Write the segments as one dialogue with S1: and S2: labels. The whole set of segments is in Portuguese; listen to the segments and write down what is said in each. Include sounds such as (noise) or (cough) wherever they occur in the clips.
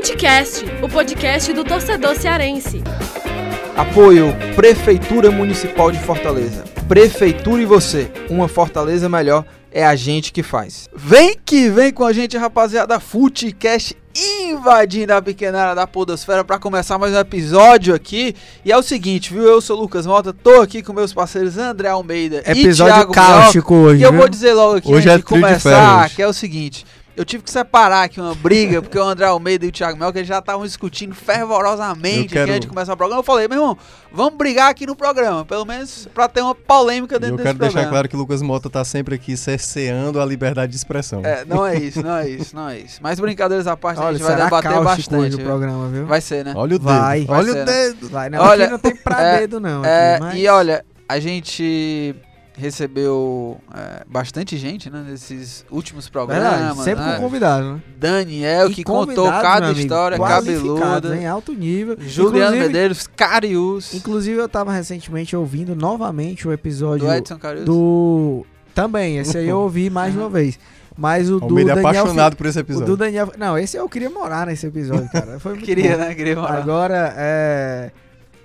S1: Futecast, o podcast do torcedor cearense.
S2: Apoio Prefeitura Municipal de Fortaleza. Prefeitura e você, uma Fortaleza melhor é a gente que faz. Vem que vem com a gente, rapaziada. Futecast invadindo a pequena área da podosfera para começar mais um episódio aqui. E é o seguinte, viu? Eu sou o Lucas Mota, tô aqui com meus parceiros André Almeida
S3: Episódio
S2: e Thiago
S3: cáustico hoje,
S2: E eu
S3: viu?
S2: vou dizer logo aqui
S4: Hoje
S2: antes
S4: é
S2: de
S4: de
S2: começar,
S4: ferros.
S2: que é o seguinte. Eu tive que separar aqui uma briga, porque o André Almeida e o Thiago Mel, que eles já estavam discutindo fervorosamente
S4: Eu quero-
S2: aqui antes de começar o programa. Eu falei, meu irmão, vamos brigar aqui no programa, pelo menos pra ter uma polêmica dentro
S4: eu
S2: desse
S4: quero
S2: programa.
S4: deixar claro que o Lucas Mota tá sempre aqui cerceando a liberdade de expressão.
S2: É, não é isso, não é isso, não é isso. Mas brincadeiras à parte, a
S3: Olha,
S2: gente vai debater bastante.
S3: programa, viu?
S2: Vai ser, né?
S4: Olha o dedo.
S3: Vai.
S2: Vai
S4: Olha
S2: ser,
S4: o
S2: né?
S4: dedo.
S3: Vai, não,
S2: Olha,
S3: aqui não tem pra
S2: é,
S3: dedo, não. aqui,
S2: É,
S3: mas-
S2: E olha, a gente recebeu é, bastante gente, né, nesses últimos programas.
S3: Verdade, sempre
S2: né?
S3: com convidado, né?
S2: Daniel,
S3: E
S2: que contou cada
S3: amigo,
S2: história cabeluda.
S3: Em alto nível.
S2: Juliano
S3: inclusive,
S2: Medeiros, Carius.
S3: Inclusive, eu tava recentemente ouvindo novamente o episódio
S2: Do Edson Carius.
S3: do... Também, esse aí eu ouvi mais uma vez. Mas o do
S4: Almeida é
S3: Daniel...
S4: apaixonado por esse
S3: Fi- O
S4: episódio.
S3: do Daniel... Não, esse eu queria morar nesse episódio, cara. Foi (laughs) muito
S2: Queria,
S3: bom.
S2: né? Queria morar.
S3: Agora, é...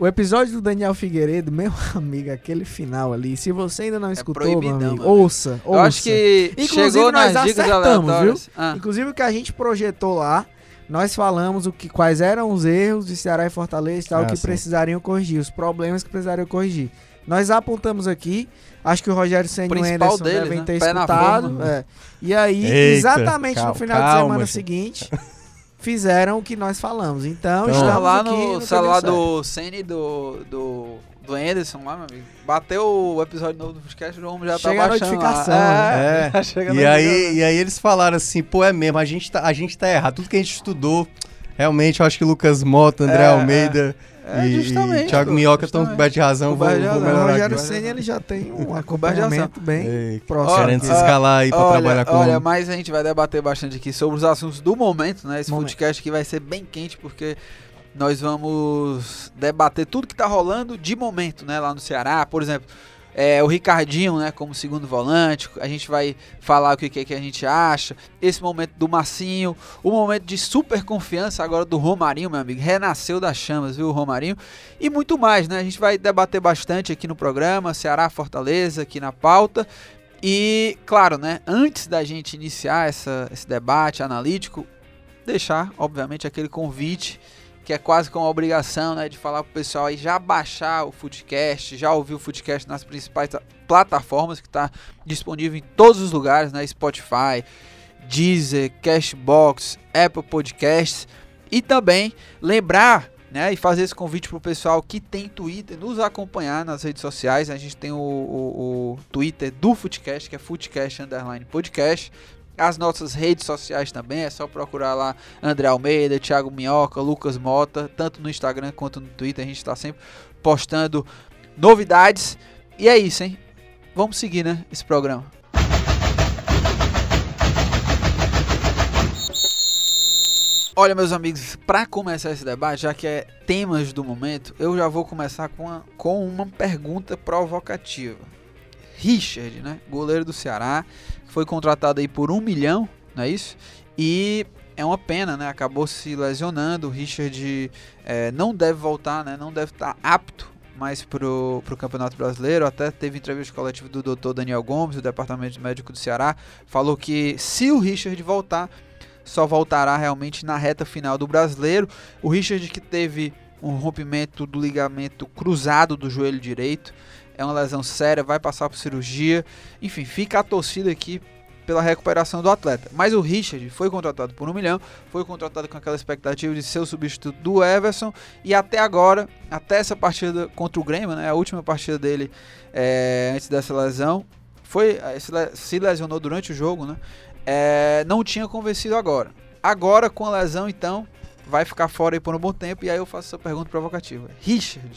S3: O episódio do Daniel Figueiredo, meu (laughs) amigo, aquele final ali, se você ainda não escutou, meu
S2: proibidão,
S3: amigo,
S2: meu amigo.
S3: ouça,
S2: Eu acho
S3: ouça.
S2: que
S3: Inclusive,
S2: chegou
S3: nós
S2: nas dicas
S3: acertamos,
S2: aleatórias. Ah,
S3: Inclusive o que a gente projetou lá, nós falamos o que, quais eram os erros de Ceará e Fortaleza e tal,
S4: Ah,
S3: que
S4: sim.
S3: precisariam corrigir, os problemas que precisariam corrigir. Nós apontamos aqui, acho que o Rogério Senna e o
S2: Principal
S3: Anderson
S2: deles,
S3: devem
S2: né?
S3: ter
S2: Pé na
S3: escutado.
S2: forma.
S3: é. E aí,
S4: Eita,
S3: exatamente no
S4: calma,
S3: final de
S4: calma,
S3: semana
S4: gente.
S3: seguinte, (laughs) fizeram o que nós falamos. Então,
S4: Então,
S3: estamos
S2: lá
S3: aqui
S2: no
S3: no
S2: celular do Senna e do, do, do Anderson lá, meu amigo. Bateu o episódio novo do podcast, o homem já
S3: Chega
S2: tá
S3: a
S2: baixando
S3: notificação,
S2: lá.
S4: né?
S2: já (laughs) chega
S4: E aí, e aí eles falaram assim, pô, é mesmo, a gente tá, a gente tá errado. Tudo que a gente estudou, realmente, eu acho que Lucas Mota, André
S2: É,
S4: Almeida
S2: É,
S4: e,
S2: justamente,
S4: Thiago Minhoca estão cobertos de razão. Vou,
S2: Coberto de
S4: vou
S2: razão.
S3: O Rogério. Senna ele já tem (laughs) um
S2: Coberto
S3: acompanhamento bem
S4: Ei,
S3: próximo.
S4: Querendo se escalar aí pra
S2: olha,
S4: trabalhar com
S2: Olha, mas a gente vai debater bastante aqui sobre os assuntos do momento, né? Esse
S3: Momento.
S2: podcast aqui vai ser bem quente, porque nós vamos debater tudo que tá rolando de momento, né? Lá no Ceará, por exemplo. É, o Ricardinho, né, como segundo volante, a gente vai falar o que, que, que a gente acha. Esse momento do Massinho, o momento de super confiança agora do Romarinho, meu amigo. Renasceu das chamas, viu, Romarinho? E muito mais, né? A gente vai debater bastante aqui no programa, Ceará, Fortaleza, aqui na pauta. E, claro, né, antes da gente iniciar essa, esse debate analítico, deixar, obviamente, aquele convite que é quase como uma obrigação, né, de falar pro pessoal aí já baixar o Foodcast, já ouvir o Foodcast nas principais ta- plataformas que está disponível em todos os lugares, né, Spotify, Deezer, Cashbox, Apple Podcasts e também lembrar né, e fazer esse convite pro pessoal que tem Twitter, nos acompanhar nas redes sociais. A gente tem o, o- o Twitter do Footcast, que é Footcast Underline Podcast. As nossas redes sociais também, é só procurar lá André Almeida, Thiago Minhoca, Lucas Mota, tanto no Instagram quanto no Twitter. A gente está sempre postando novidades. E é isso, hein? Vamos seguir, né? Esse programa. Olha, meus amigos, para começar esse debate, já que é temas do momento, eu já vou começar com uma, com uma pergunta provocativa. Richard, né? Goleiro do Ceará, foi contratado aí por um milhão, não é isso? E é uma pena, né? Acabou se lesionando. O Richard eh, não deve voltar, né? Não deve estar apto mais pro, pro Campeonato Brasileiro. Até teve entrevista coletiva do Dr. Daniel Gomes, do Departamento Médico do Ceará. Falou que se o Richard voltar, só voltará realmente na reta final do Brasileiro. O Richard que teve um rompimento do ligamento cruzado do joelho direito. É uma lesão séria, vai passar por cirurgia. Enfim, fica a torcida aqui pela recuperação do atleta. Mas o Richard foi contratado por um milhão, foi contratado com aquela expectativa de ser o substituto do Everson e até agora, até essa partida contra o Grêmio, né, a última partida dele é, antes dessa lesão, foi se le- se lesionou durante o jogo, né? é, não tinha convencido agora. Agora com a lesão, então, vai ficar fora aí por um bom tempo. E aí eu faço essa pergunta provocativa: Richard,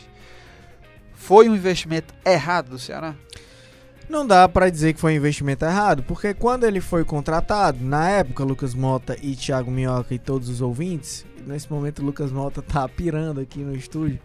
S2: foi um investimento errado do Ceará?
S3: Não dá pra dizer que foi um investimento errado, porque quando ele foi contratado, na época, Lucas Mota e Thiago Minhoca e todos os ouvintes, nesse momento o Lucas Mota tá pirando aqui no estúdio,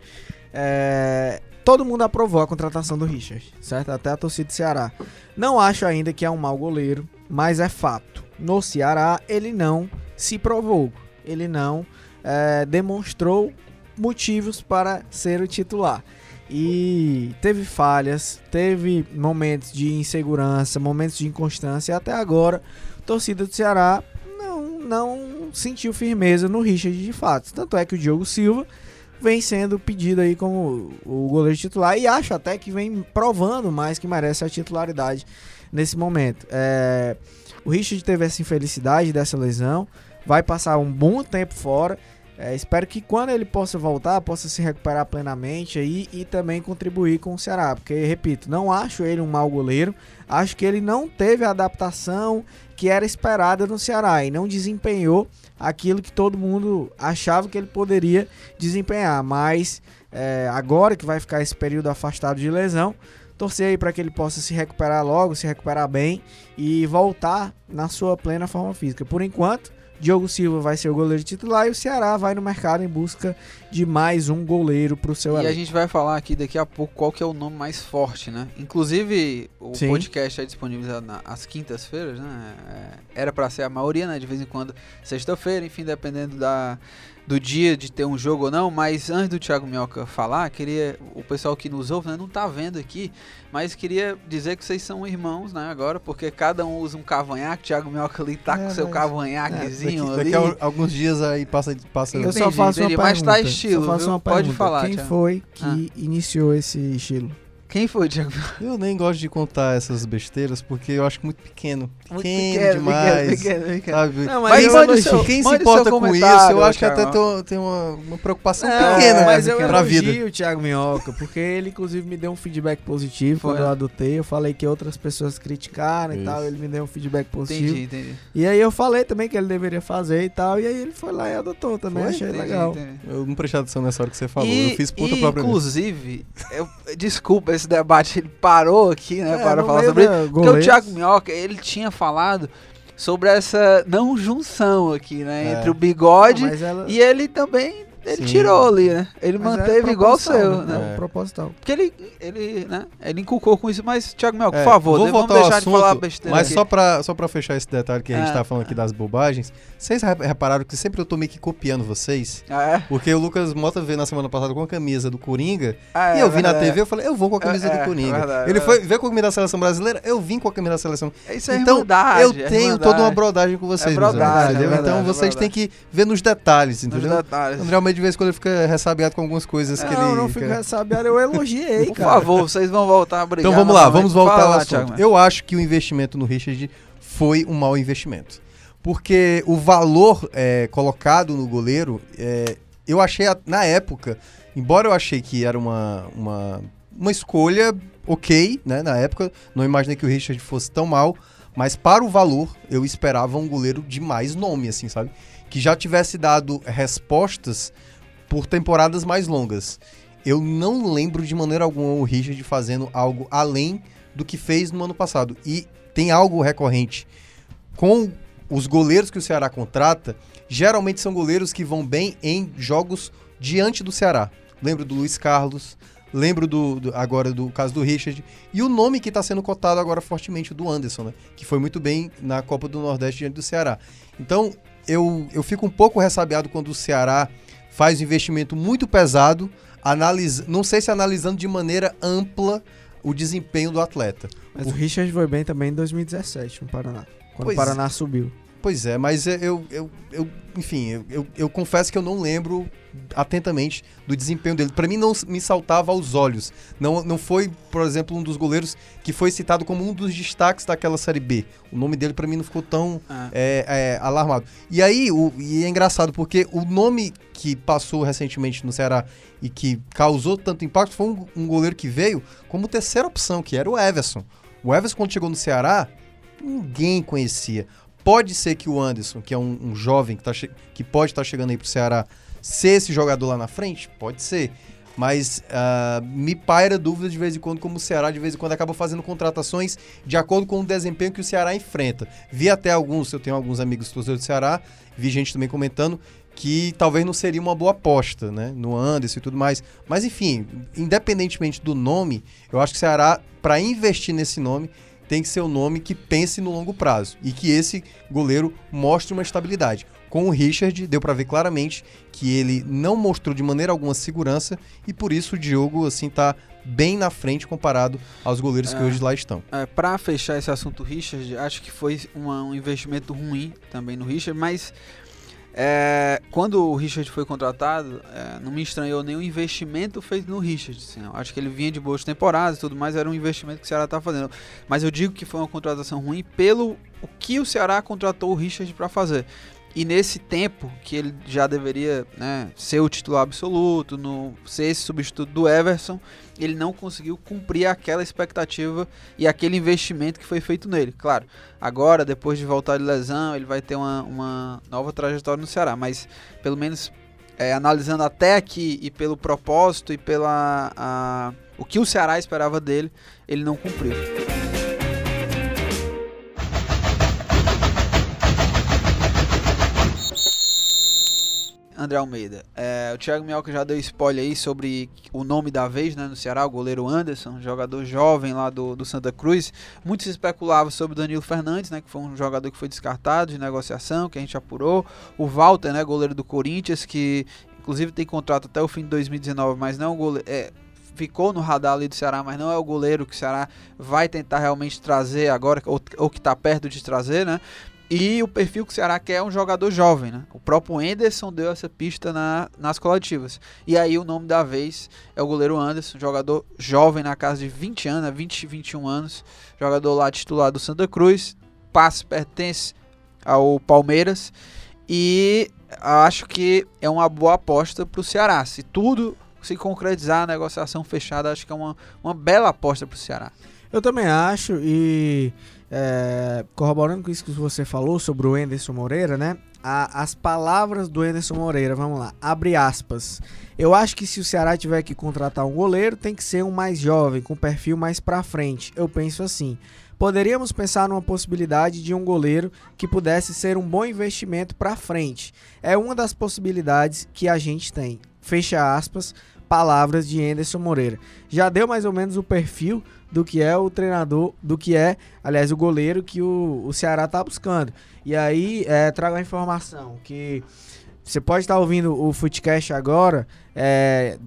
S3: é, todo mundo aprovou a contratação do Richard, certo? Até a torcida do Ceará. Não acho ainda que é um mau goleiro, mas é fato. No Ceará, ele não se provou. Ele não é, demonstrou motivos para ser o titular. E teve falhas, teve momentos de insegurança, momentos de inconstância. Até agora, a torcida do Ceará não, não sentiu firmeza no Richard de fato. Tanto é que o Diogo Silva vem sendo pedido aí como o goleiro titular e acho até que vem provando mais que merece a titularidade nesse momento. É, o Richard teve essa infelicidade dessa lesão, vai passar um bom tempo fora. É, espero que quando ele possa voltar, possa se recuperar plenamente aí e também contribuir com o Ceará. Porque, repito, não acho ele um mau goleiro. Acho que ele não teve a adaptação que era esperada no Ceará e não desempenhou aquilo que todo mundo achava que ele poderia desempenhar. Mas é, agora que vai ficar esse período afastado de lesão, torcer aí para que ele possa se recuperar logo, se recuperar bem e voltar na sua plena forma física. Por enquanto, Diogo Silva vai ser o goleiro titular e o Ceará vai no mercado em busca de mais um goleiro para o seu
S2: E
S3: elenco.
S2: a gente vai falar aqui daqui a pouco qual que é o nome mais forte, né? Inclusive, o
S3: Sim.
S2: podcast é disponível na- às quintas-feiras, né? É, era para ser a maioria, né? De vez em quando, sexta-feira, enfim, dependendo da, do dia de ter um jogo ou não. Mas antes do Thiago Minhoca falar, queria. O pessoal que nos ouve, né? Não tá vendo aqui, mas queria dizer que vocês são irmãos, né? Agora, porque cada um usa um cavanhaque. Thiago Minhoca ali tá
S4: É,
S2: com seu
S4: mas-
S2: cavanhaquezinho
S4: daqui,
S2: ali.
S4: daqui a alguns dias aí passa. passa
S3: Eu só faço
S2: entendi,
S3: uma
S2: mas
S3: pergunta.
S2: tá estilo, Pode falar,
S3: Quem
S2: Thiago.
S3: foi que
S2: Ah.
S3: iniciou esse estilo?
S2: Quem foi, Thiago?
S4: Eu nem gosto de contar essas besteiras porque eu acho muito pequeno.
S2: Muito
S4: Pequeno, demais.
S2: pequeno, pequeno.
S4: Sabe?
S3: Não,
S2: Mas
S3: eu
S2: mande seu-
S4: Quem se
S2: mande
S4: importa
S2: seu
S4: com isso, eu acho que até
S2: Thiago.
S4: tô- tem uma, uma preocupação
S3: Não,
S4: pequena
S3: mas eu
S4: pra
S3: elogio
S4: vida.
S3: o Thiago Minhoca, porque ele inclusive me deu um feedback positivo
S2: Foi,
S3: quando
S2: né?
S3: eu adotei. Eu falei que outras pessoas criticaram e
S4: Isso.
S3: tal, ele me deu um feedback positivo.
S2: Entendi, entendi.
S3: E aí eu falei também que ele deveria fazer e tal, e aí ele foi lá e adotou também,
S4: Foi?
S3: achei
S2: entendi,
S3: legal.
S2: entendi.
S4: Eu não prestei atenção nessa hora que você falou.
S2: E,
S4: eu fiz puta
S2: e,
S4: própria
S2: Inclusive, eu- desculpa, esse debate ele parou aqui, né,
S3: É,
S2: para falar sobre isso.
S3: da
S2: Porque o
S3: goleiros.
S2: Thiago Minhoca, ele tinha falado sobre essa não junção aqui, né,
S4: É.
S2: entre o bigode
S3: Não, mas ela-
S2: e ele também, ele
S4: Sim.
S2: tirou ali, né? Ele
S3: mas é
S2: manteve igual o seu, né?
S3: É. Proposital.
S2: Porque ele, ele, né, ele inculcou com isso, mas, Thiago
S4: É,
S2: por favor,
S4: vou
S2: de- vamos deixar de falar
S4: assunto,
S2: besteira
S4: Mas
S2: aqui.
S4: só pra, só pra fechar esse detalhe que a gente
S2: Ah,
S4: tá falando aqui das bobagens, vocês re- repararam que sempre eu tô meio que copiando vocês?
S2: Ah, é?
S4: Porque o Lucas Mota veio na semana passada com a camisa do Coringa
S2: Ah,
S4: e
S2: é
S4: eu vi na. TV, eu falei, eu vou com a camisa
S2: É,
S4: do
S2: é,
S4: Coringa.
S2: verdade,
S4: Ele
S2: é.
S4: foi ver com a camisa da seleção brasileira, eu vim com a camisa da seleção.
S2: Isso é
S4: então,
S2: irmandade,
S4: eu
S2: é
S4: tenho toda uma brodagem com vocês, meus
S2: brodagem,
S4: amigos,
S2: é
S4: então
S2: é
S4: vocês têm que ver nos detalhes,
S2: Nos
S4: entendeu?
S2: detalhes.
S4: André De vez em quando, ele fica ressabiado com algumas coisas que
S3: não,
S4: ele...
S3: não
S4: que-
S3: fico ressabiado, eu elogiei,
S2: Por
S3: cara.
S2: favor, vocês vão voltar a brigar.
S4: Então vamos lá, vamos voltar
S2: Fala
S4: ao
S2: lá,
S4: assunto.
S2: Thiago.
S4: Eu acho que o investimento no Richard foi um mau investimento. Porque o valor é, colocado no goleiro, é, eu achei a- na época, embora eu achei que era uma, uma, uma escolha ok, né? Na época, não imaginei que o Richard fosse tão mal, mas para o valor, eu esperava um goleiro de mais nome, assim, sabe? Que já tivesse dado respostas por temporadas mais longas. Eu não lembro de maneira alguma o Richard fazendo algo além do que fez no ano passado. E tem algo recorrente. Com os goleiros que o Ceará contrata, geralmente são goleiros que vão bem em jogos diante do Ceará. Lembro do Luiz Carlos, lembro do, do- agora do caso do Richard. E o nome que está sendo cotado agora fortemente, o do Anderson, né? Que foi muito bem na Copa do Nordeste diante do Ceará. Então, eu, eu fico um pouco ressabiado quando o Ceará faz um investimento muito pesado, analisa, não sei se analisando de maneira ampla o desempenho do atleta.
S3: Mas o Richard foi bem também em 2017 no Paraná. Quando
S4: Pois
S3: o Paraná subiu.
S4: Pois é, mas é, eu, eu, eu enfim, eu, eu, eu confesso que eu não lembro atentamente do desempenho dele. Pra mim não me saltava aos olhos. Não, não foi, por exemplo, um dos goleiros que foi citado como um dos destaques daquela série B. O nome dele pra mim não ficou tão
S2: Ah.
S4: é, é, alarmado. E aí, o, e é engraçado porque o nome que passou recentemente no Ceará e que causou tanto impacto foi um, um goleiro que veio como terceira opção, que era o Everson. O Everson, quando chegou no Ceará, ninguém conhecia. Pode ser que o Anderson, que é um, um jovem que, tá que pode estar chegando aí pro Ceará, ser esse jogador lá na frente? Pode ser. Mas ah, me paira dúvida de vez em quando, como o Ceará de vez em quando acaba fazendo contratações de acordo com o desempenho que o Ceará enfrenta. Vi até alguns, eu tenho alguns amigos torcedores do Ceará, vi gente também comentando que talvez não seria uma boa aposta, né? No Anderson e tudo mais. Mas enfim, independentemente do nome, eu acho que o Ceará, para investir nesse nome, tem que ser um nome que pense no longo prazo e que esse goleiro mostre uma estabilidade. Com o Richard, deu para ver claramente que ele não mostrou de maneira alguma segurança e por isso o Diogo assim tá bem na frente comparado aos goleiros que
S2: É.
S4: hoje lá estão.
S2: É, para fechar esse assunto Richard, acho que foi uma- um investimento ruim também no Richard, mas é, quando o Richard foi contratado, é, não me estranhou nenhum investimento feito no Richard. assim, acho que ele vinha de boas temporadas e tudo mais, era um investimento que o Ceará tá fazendo. Mas eu digo que foi uma contratação ruim pelo o que o Ceará contratou o Richard para fazer. E nesse tempo que ele já deveria né, ser o titular absoluto, no, ser esse substituto do Everson, ele não conseguiu cumprir aquela expectativa e aquele investimento que foi feito nele. Claro, agora, depois de voltar de lesão, ele vai ter uma, uma nova trajetória no Ceará, mas pelo menos é, analisando até aqui e pelo propósito e pela a- o que o Ceará esperava dele, ele não cumpriu. André Almeida. É, o Thiago Minhoca já deu spoiler aí sobre o nome da vez né, no Ceará, o goleiro Anderson, jogador jovem lá do, do Santa Cruz. Muito se especulava sobre o Danilo Fernandes, né, que foi um jogador que foi descartado de negociação, que a gente apurou. O Walter, né, goleiro do Corinthians, que inclusive tem contrato até o fim de 2019, mas não é goleiro. É, ficou no radar ali do Ceará, mas não é o goleiro que o Ceará vai tentar realmente trazer agora, ou, ou que está perto de trazer, né? E o perfil que o Ceará quer é um jogador jovem, né? O próprio Enderson deu essa pista na, nas coletivas. E aí o nome da vez é o goleiro Anderson, jogador jovem na casa de 20 anos, né? 20, 21 anos, jogador lá titular do Santa Cruz, passe pertence ao Palmeiras e acho que é uma boa aposta para o Ceará. Se tudo se concretizar, a negociação fechada, acho que é uma, uma bela aposta para o Ceará.
S3: Eu também acho, e é, corroborando com isso que você falou sobre o Enderson Moreira, né? A- as palavras do Enderson Moreira, vamos lá, abre aspas. Eu acho que se o Ceará tiver que contratar um goleiro, tem que ser um mais jovem, com perfil mais pra frente. Eu penso assim. Poderíamos pensar numa possibilidade de um goleiro que pudesse ser um bom investimento pra frente. É uma das possibilidades que a gente tem. Fecha aspas, palavras de Enderson Moreira. Já deu mais ou menos o perfil do que é o treinador, do que é, aliás, o goleiro que o, o Ceará tá buscando. E aí, é, trago a informação que você pode estar ouvindo o Footcast agora, é,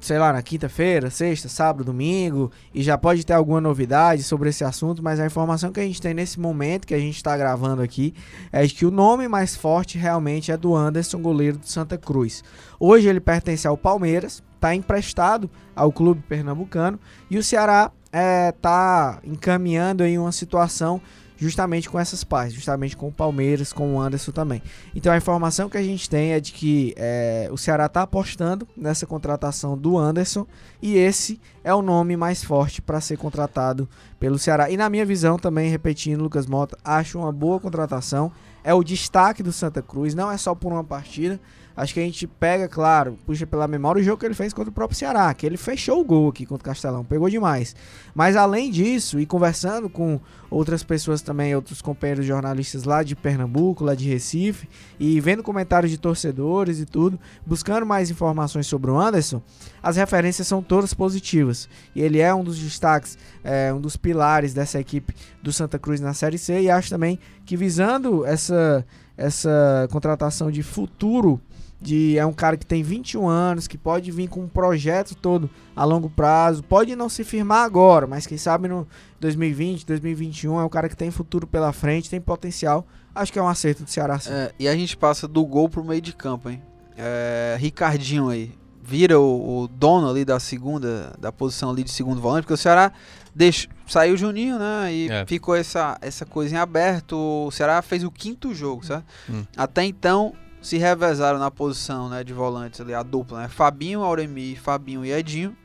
S3: sei lá, na quinta-feira, sexta, sábado, domingo, e já pode ter alguma novidade sobre esse assunto, mas a informação que a gente tem nesse momento que a gente está gravando aqui é que o nome mais forte realmente é do Anderson, goleiro do Santa Cruz. Hoje ele pertence ao Palmeiras, está emprestado ao clube pernambucano e o Ceará está encaminhando aí uma situação justamente com essas partes, justamente com o Palmeiras, com o Anderson também. Então a informação que a gente tem é de que é, o Ceará está apostando nessa contratação do Anderson e esse é o nome mais forte para ser contratado pelo Ceará. E na minha visão também, repetindo, Lucas Mota, acho uma boa contratação. É o destaque do Santa Cruz, não é só por uma partida. Acho que a gente pega, claro, puxa pela memória o jogo que ele fez contra o próprio Ceará, que ele fechou o gol aqui contra o Castelão, pegou demais. Mas além disso, e conversando com outras pessoas também, outros companheiros jornalistas lá de Pernambuco, lá de Recife, e vendo comentários de torcedores e tudo, buscando mais informações sobre o Anderson, as referências são todas positivas. E ele é um dos destaques, é, um dos pilares dessa equipe do Santa Cruz na Série C, e acho também que visando essa, essa contratação de futuro de é um cara que tem 21 anos, que pode vir com um projeto todo a longo prazo, pode não se firmar agora, mas quem sabe no 2020, 2021 é um cara que tem futuro pela frente, tem potencial. Acho que é um acerto do Ceará. Sim.
S2: É, e a gente passa do gol pro meio de campo, hein? É, Ricardinho aí. Vira o, o dono ali da segunda, da posição ali de segundo volante, porque o Ceará deixa, saiu o Juninho, né? E
S4: É.
S2: ficou essa, essa coisa em aberto. O Ceará fez o quinto jogo, certo?
S4: Hum.
S2: Até então se revezaram na posição né, de volantes ali, a dupla, né? Fabinho, Auremi, Fabinho e Edinho.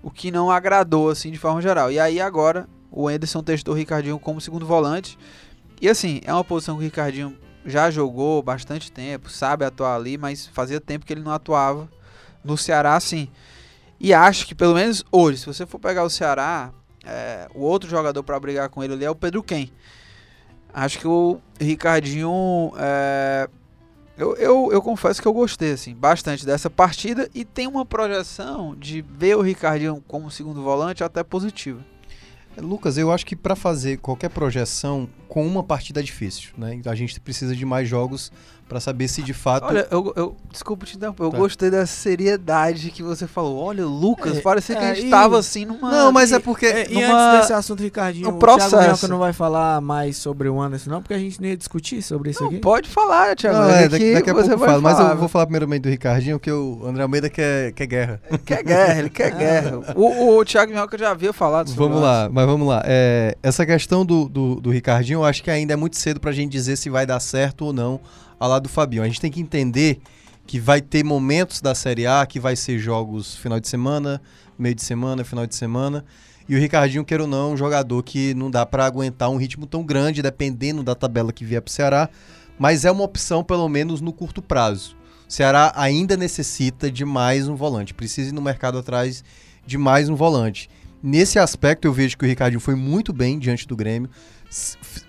S2: O que não agradou, assim, de forma geral. E aí agora o Anderson testou o Ricardinho como segundo volante. E assim, é uma posição que o Ricardinho já jogou bastante tempo, sabe atuar ali, mas fazia tempo que ele não atuava no Ceará assim. E acho que pelo menos hoje, se você for pegar o Ceará, é, o outro jogador para brigar com ele ali é o Pedro Ken. Acho que o Ricardinho. é, eu, eu, eu confesso que eu gostei assim, bastante dessa partida e tem uma projeção de ver o Ricardinho como segundo volante até positiva.
S4: Lucas, eu acho que para fazer qualquer projeção com uma partida é difícil, né? A gente precisa de mais jogos para saber se de fato.
S2: Olha, eu, eu desculpa te interromper, eu
S4: Tá.
S2: gostei da seriedade que você falou. Olha, Lucas,
S3: É,
S2: parecia que a
S3: é,
S2: gente
S3: e-
S2: tava assim numa.
S4: Não, mas é porque.
S3: É, e
S2: numa-
S3: antes desse assunto, Ricardinho,
S2: um
S3: o
S2: processo.
S3: Thiago Minhoca não vai falar mais sobre o Anderson, não, porque a gente não ia discutir sobre isso
S2: Não,
S3: aqui.
S2: pode falar, Thiago.
S4: Não,
S2: é
S4: é, daqui, daqui a
S2: você
S4: pouco eu
S2: vai
S4: falo, mas eu vou falar primeiramente do Ricardinho, que o André Almeida quer, quer guerra. (laughs)
S2: Quer guerra, ele quer (laughs) guerra. O, o Thiago Minhoca já havia falado sobre
S4: Vamos lá, mas vamos lá. É, essa questão do, do, do Ricardinho, eu acho que ainda é muito cedo pra gente dizer se vai dar certo ou não ao lado do Fabinho. A gente tem que entender que vai ter momentos da Série A que vai ser jogos final de semana, meio de semana, final de semana. E o Ricardinho, queira ou não, é um jogador que não dá pra aguentar um ritmo tão grande, dependendo da tabela que vier pro Ceará. Mas é uma opção, pelo menos no curto prazo. O Ceará ainda necessita de mais um volante. Precisa ir no mercado atrás de mais um volante. Nesse aspecto, eu vejo que o Ricardinho foi muito bem diante do Grêmio.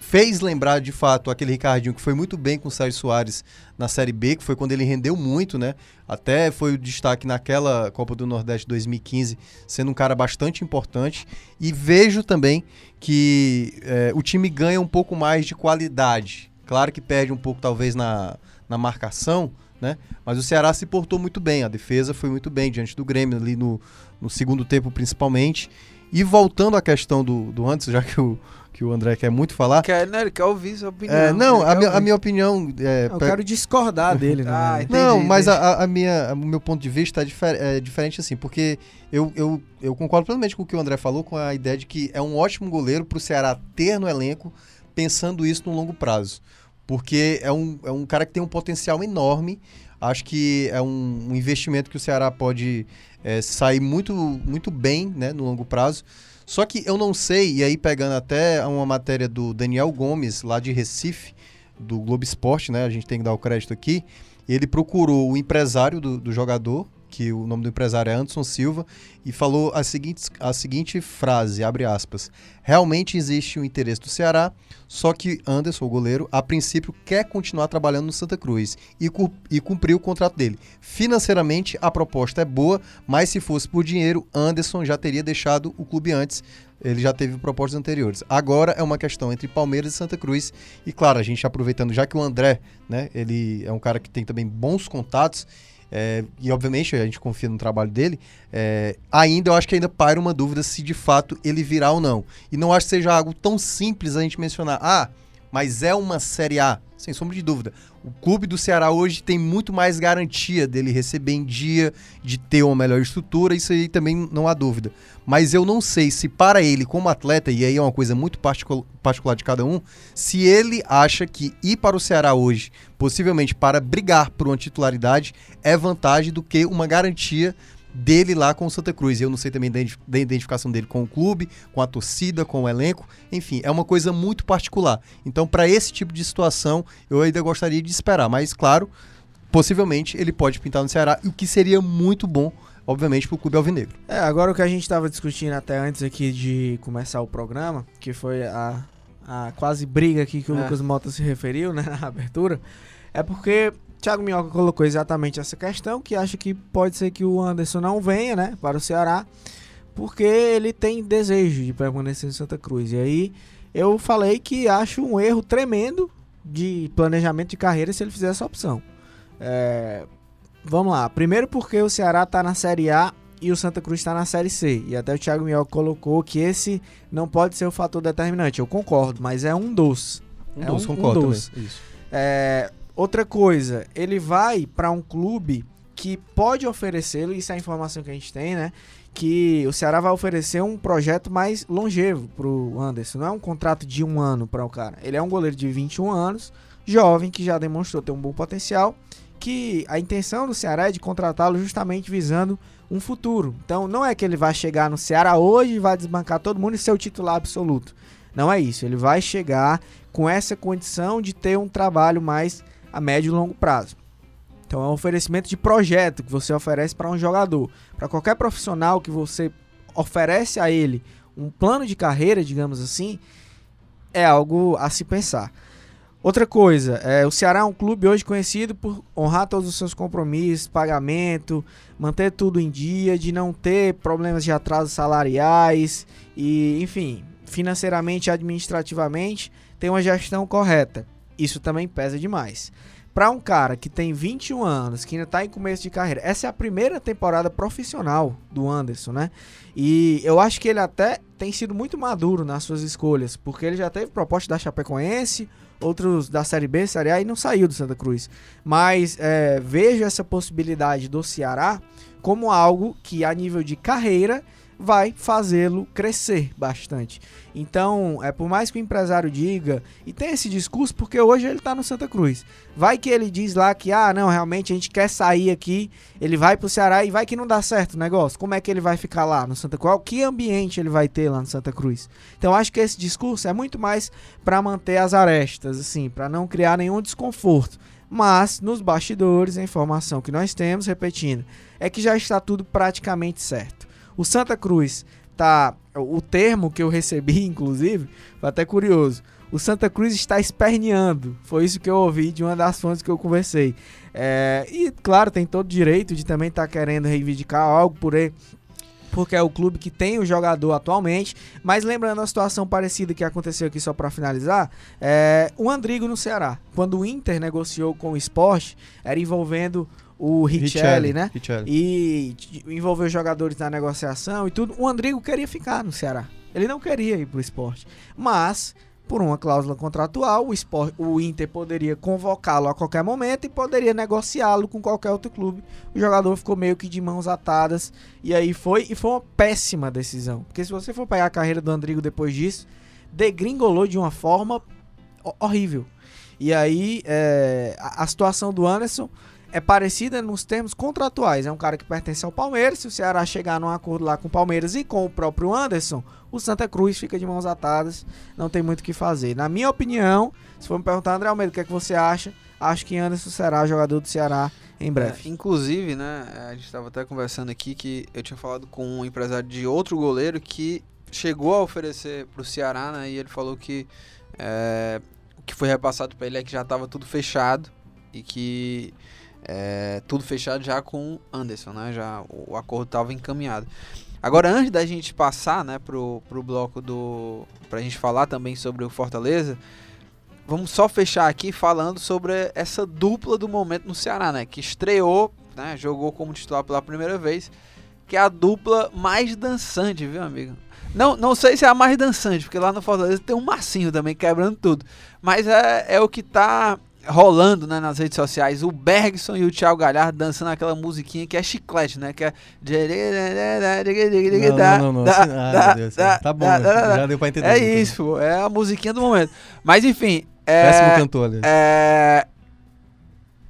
S4: Fez lembrar, de fato, aquele Ricardinho que foi muito bem com o Sérgio Soares na Série B, que foi quando ele rendeu muito, né? Até foi o destaque naquela Copa do Nordeste 2015, sendo um cara bastante importante. E vejo também que eh, o time ganha um pouco mais de qualidade. Claro que perde um pouco, talvez, na, na marcação, né? Mas o Ceará se portou muito bem, a defesa foi muito bem diante do Grêmio, ali no, no segundo tempo principalmente. E voltando à questão do, do antes, (laughs) já que o, que o André quer muito falar.
S2: Quer, né, ele quer ouvir sua opinião.
S4: É, não,
S2: ele
S4: a minha, a minha opinião. É,
S3: Eu quero discordar (laughs) dele, né?
S2: Ah, entendi,
S4: não, mas a- a minha, o meu ponto de vista é, difer- é diferente assim, porque eu, eu, eu concordo plenamente com o que o André falou, com a ideia de que é um ótimo goleiro para o Ceará ter no elenco, pensando isso no longo prazo. Porque é um, é um cara que tem um potencial enorme. Acho que é um, um investimento que o Ceará pode é, sair muito, muito bem né, no longo prazo. Só que eu não sei, e aí pegando até uma matéria do Daniel Gomes, lá de Recife, do Globo Esporte, né? A gente tem que dar o crédito aqui. Ele procurou o empresário do, do jogador, que o nome do empresário é Anderson Silva, e falou a seguinte, a seguinte frase, abre aspas, realmente existe um interesse do Ceará, só que Anderson, o goleiro, a princípio quer continuar trabalhando no Santa Cruz e, cu- e cumprir o contrato dele. Financeiramente, a proposta é boa, mas se fosse por dinheiro, Anderson já teria deixado o clube antes, ele já teve propostas anteriores. Agora é uma questão entre Palmeiras e Santa Cruz. E claro, a gente aproveitando, já que o André, né, ele é um cara que tem também bons contatos, é, e obviamente a gente confia no trabalho dele, é, ainda eu acho que ainda paira uma dúvida se de fato ele virá ou não. E não acho que seja algo tão simples a gente mencionar, ah, mas é uma Série A, sem sombra de dúvida. O clube do Ceará hoje tem muito mais garantia dele receber em dia, de ter uma melhor estrutura, isso aí também não há dúvida. Mas eu não sei se para ele, como atleta, e aí é uma coisa muito particu- particular de cada um, se ele acha que ir para o Ceará hoje, possivelmente para brigar por uma titularidade, é vantagem do que uma garantia dele lá com o Santa Cruz. Eu não sei também da identi- da identificação dele com o clube, com a torcida, com o elenco. Enfim, é uma coisa muito particular. Então, para esse tipo de situação, eu ainda gostaria de esperar. Mas, claro, possivelmente ele pode pintar no Ceará, o que seria muito bom, obviamente, para o clube alvinegro.
S3: É, agora o que a gente estava discutindo até antes aqui de começar o programa, que foi a, a quase briga aqui que o
S2: É.
S3: Lucas Mota se referiu, né, (laughs) na abertura, é porque Thiago Minhoca colocou exatamente essa questão, que acha que pode ser que o Anderson não venha, né, para o Ceará, porque ele tem desejo de permanecer em Santa Cruz. E aí eu falei que acho um erro tremendo de planejamento de carreira se ele fizer essa opção. É, vamos lá. Primeiro porque o Ceará tá na Série A e o Santa Cruz está na Série C. E até o Thiago Minhoca colocou que esse não pode ser o fator determinante. Eu concordo, mas é um dos.
S4: Um
S3: É
S4: dos,
S3: um- um
S4: concordo
S3: dos.
S4: também. Isso.
S3: É, outra coisa, ele vai para um clube que pode oferecê-lo, isso é a informação que a gente tem, né? Que o Ceará vai oferecer um projeto mais longevo pro Anderson. Não é um contrato de um ano para o cara. Ele é um goleiro de 21 anos, jovem, que já demonstrou ter um bom potencial. Que a intenção do Ceará é de contratá-lo justamente visando um futuro. Então não é que ele vai chegar no Ceará hoje e vai desbancar todo mundo e ser o titular absoluto. Não é isso. Ele vai chegar com essa condição de ter um trabalho mais a médio e longo prazo. Então é um oferecimento de projeto que você oferece para um jogador. Para qualquer profissional que você oferece a ele um plano de carreira, digamos assim, é algo a se pensar. Outra coisa, é, o Ceará é um clube hoje conhecido por honrar todos os seus compromissos, pagamento, manter tudo em dia, de não ter problemas de atrasos salariais e, enfim, financeiramente administrativamente tem uma gestão correta. Isso também pesa demais. Para um cara que tem 21 anos, que ainda tá em começo de carreira, essa é a primeira temporada profissional do Anderson, né? E eu acho que ele até tem sido muito maduro nas suas escolhas, porque ele já teve proposta da Chapecoense, outros da Série B, Série A e não saiu do Santa Cruz. Mas é, vejo essa possibilidade do Ceará como algo que, a nível de carreira, vai fazê-lo crescer bastante. Então, é por mais que o empresário diga, e tem esse discurso porque hoje ele está no Santa Cruz. Vai que ele diz lá que, ah, não, realmente a gente quer sair aqui, ele vai pro Ceará e vai que não dá certo o negócio. Como é que ele vai ficar lá no Santa Cruz? Que ambiente ele vai ter lá no Santa Cruz? Então, acho que esse discurso é muito mais para manter as arestas, assim, para não criar nenhum desconforto. Mas, nos bastidores, a informação que nós temos, repetindo, é que já está tudo praticamente certo. O Santa Cruz tá. O termo que eu recebi, (laughs) inclusive, foi até curioso. O Santa Cruz está esperneando. Foi isso que eu ouvi de uma das fontes que eu conversei. É, e, claro, tem todo direito de também estar tá querendo reivindicar algo por aí. Porque é o clube que tem o jogador atualmente. Mas lembrando a situação parecida que aconteceu aqui, só para finalizar: é, o Andrigo no Ceará. Quando o Inter negociou com o esporte, era envolvendo o Richelli, né?
S4: Richelli.
S3: E envolveu jogadores na negociação e tudo. O Andrigo queria ficar no Ceará. Ele não queria ir pro esporte. Mas, por uma cláusula contratual, o, esporte, o Inter poderia convocá-lo a qualquer momento e poderia negociá-lo com qualquer outro clube. O jogador ficou meio que de mãos atadas. E aí foi. E foi uma péssima decisão. Porque se você for pegar a carreira do Andrigo depois disso, degringolou de uma forma horrível. E aí, é, a, a situação do Anderson é parecida nos termos contratuais. É um cara que pertence ao Palmeiras. Se o Ceará chegar num acordo lá com o Palmeiras e com o próprio Anderson, o Santa Cruz fica de mãos atadas. Não tem muito o que fazer. Na minha opinião, se for me perguntar, André Almeida, o que é que você acha? Acho que Anderson será jogador do Ceará em breve.
S2: É, inclusive, né, a gente estava até conversando aqui que eu tinha falado com um empresário de outro goleiro que chegou a oferecer para o Ceará, né, e ele falou que é, o que foi repassado para ele é que já estava tudo fechado e que é, tudo fechado já com Anderson, né? Já o, acordo estava encaminhado. Agora, antes da gente passar, né, pro, pro bloco do. pra gente falar também sobre o Fortaleza, vamos só fechar aqui falando sobre essa dupla do momento no Ceará, né? Que estreou, né? Jogou como titular pela primeira vez. Que é a dupla mais dançante, viu, amigo? Não, não sei se é a mais dançante, porque lá no Fortaleza tem um massinho também quebrando tudo. Mas é, é o que tá rolando né, nas redes sociais o Bergson e o Thiago Galhardo dançando aquela musiquinha que é chiclete, né? Que é.
S4: Não, não, não. Tá bom, já deu pra entender.
S2: É isso, é a musiquinha do momento. Mas enfim.
S4: É, Péssimo cantor ali.
S2: É.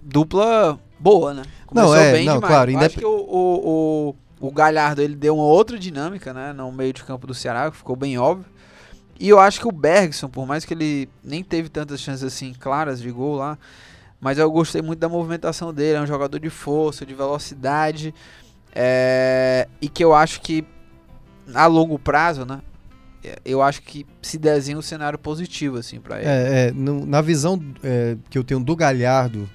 S2: Dupla boa, né?
S4: Começou não, é, bem não, demais. claro.
S2: Eu acho que o, o, o, o Galhardo ele deu uma outra dinâmica, né? No meio de campo do Ceará, que ficou bem óbvio. E eu acho que o Bergson, por mais que ele nem teve tantas chances assim claras de gol lá, mas eu gostei muito da movimentação dele. É um jogador de força, de velocidade, é, e que eu acho que a longo prazo, né? Eu acho que se desenha um cenário positivo assim para ele.
S4: É, é no, na visão é, que eu tenho do Galhardo,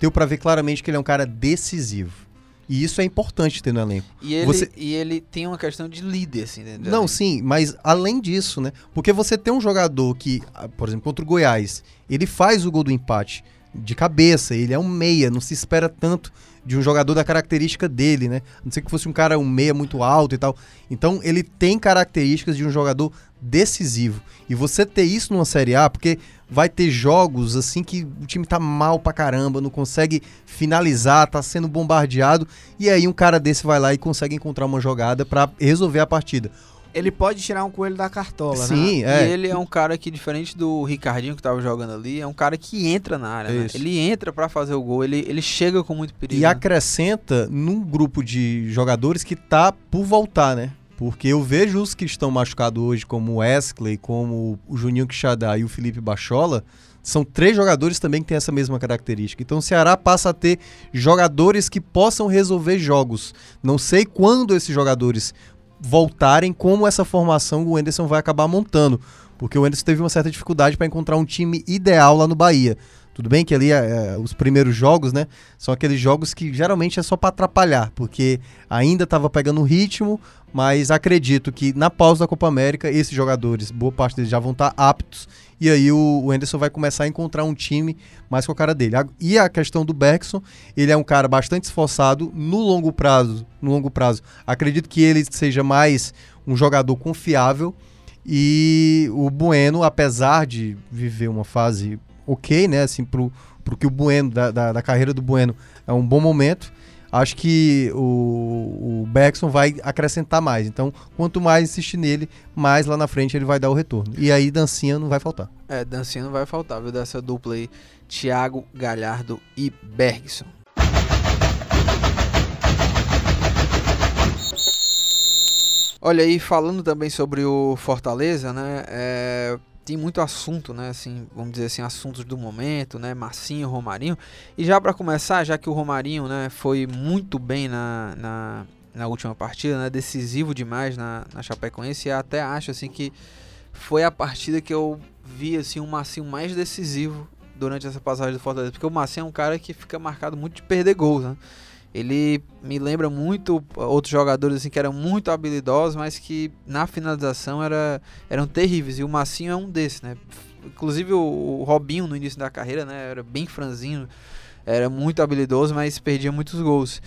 S4: deu para ver claramente que ele é um cara decisivo. E isso é importante ter no elenco.
S2: E ele, você... e ele tem uma questão de líder, assim,
S4: dentro Não, sim, mas além disso, né? Porque você tem um jogador que, ah, por exemplo, contra o Goiás, ele faz o gol do empate de cabeça, ele é um meia, não se espera tanto de um jogador da característica dele, né? A não ser que fosse um cara um meia muito alto e tal. Então ele tem características de um jogador decisivo. E você ter isso numa Série A, porque vai ter jogos assim que o time tá mal pra caramba, não consegue finalizar, tá sendo bombardeado, e aí um cara desse vai lá e consegue encontrar uma jogada para resolver a partida.
S3: Ele pode tirar um coelho da cartola,
S2: Sim,
S3: né?
S2: é. E ele é um cara que, diferente do Ricardinho que tava jogando ali, é um cara que entra na área, né? Ele entra para fazer o gol, ele, ele chega com muito perigo.
S4: E né? acrescenta num grupo de jogadores que tá por voltar, né? Porque eu vejo os que estão machucados hoje, como o Wesley, como o Juninho Quixadá e o Felipe Bachola, são três jogadores também que têm essa mesma característica. Então o Ceará passa a ter jogadores que possam resolver jogos. Não sei quando esses jogadores voltarem, como essa formação o Enderson vai acabar montando. Porque o Enderson teve uma certa dificuldade para encontrar um time ideal lá no Bahia. Tudo bem que ali é, é, os primeiros jogos, né? São aqueles jogos que geralmente é só para atrapalhar, porque ainda estava pegando ritmo, mas acredito que na pausa da Copa América, esses jogadores, boa parte deles já vão estar tá aptos, e aí o, o Anderson vai começar a encontrar um time mais com a cara dele. E a questão do Bergson, ele é um cara bastante esforçado no longo prazo, no longo prazo. Acredito que ele seja mais um jogador confiável, e o Bueno, apesar de viver uma fase ok, né? Assim, pro, pro que o Bueno, da, da, da carreira do Bueno, é um bom momento. Acho que o, o Beckson vai acrescentar mais. Então, quanto mais insistir nele, mais lá na frente ele vai dar o retorno. E aí, dancinha não vai faltar.
S2: É, dancinha não vai faltar, viu? Dessa dupla aí, Thiago Galhardo e Bergson. Olha aí, falando também sobre o Fortaleza, né? É, tem muito assunto, né? Assim, vamos dizer assim, assuntos do momento, né? Massinho, Romarinho. E já para começar, já que o Romarinho, né, foi muito bem na, na, na última partida, né? Decisivo demais na, na Chapecoense. E até acho assim que foi a partida que eu vi assim um Massinho mais decisivo durante essa passagem do Fortaleza, porque o Massinho é um cara que fica marcado muito de perder gols, né? Ele me lembra muito outros jogadores assim que eram muito habilidosos, mas que na finalização era, eram terríveis. E o Massinho é um desses, né? Inclusive o, o Robinho no início da carreira, né? Era bem franzino, era muito habilidoso, mas perdia muitos gols.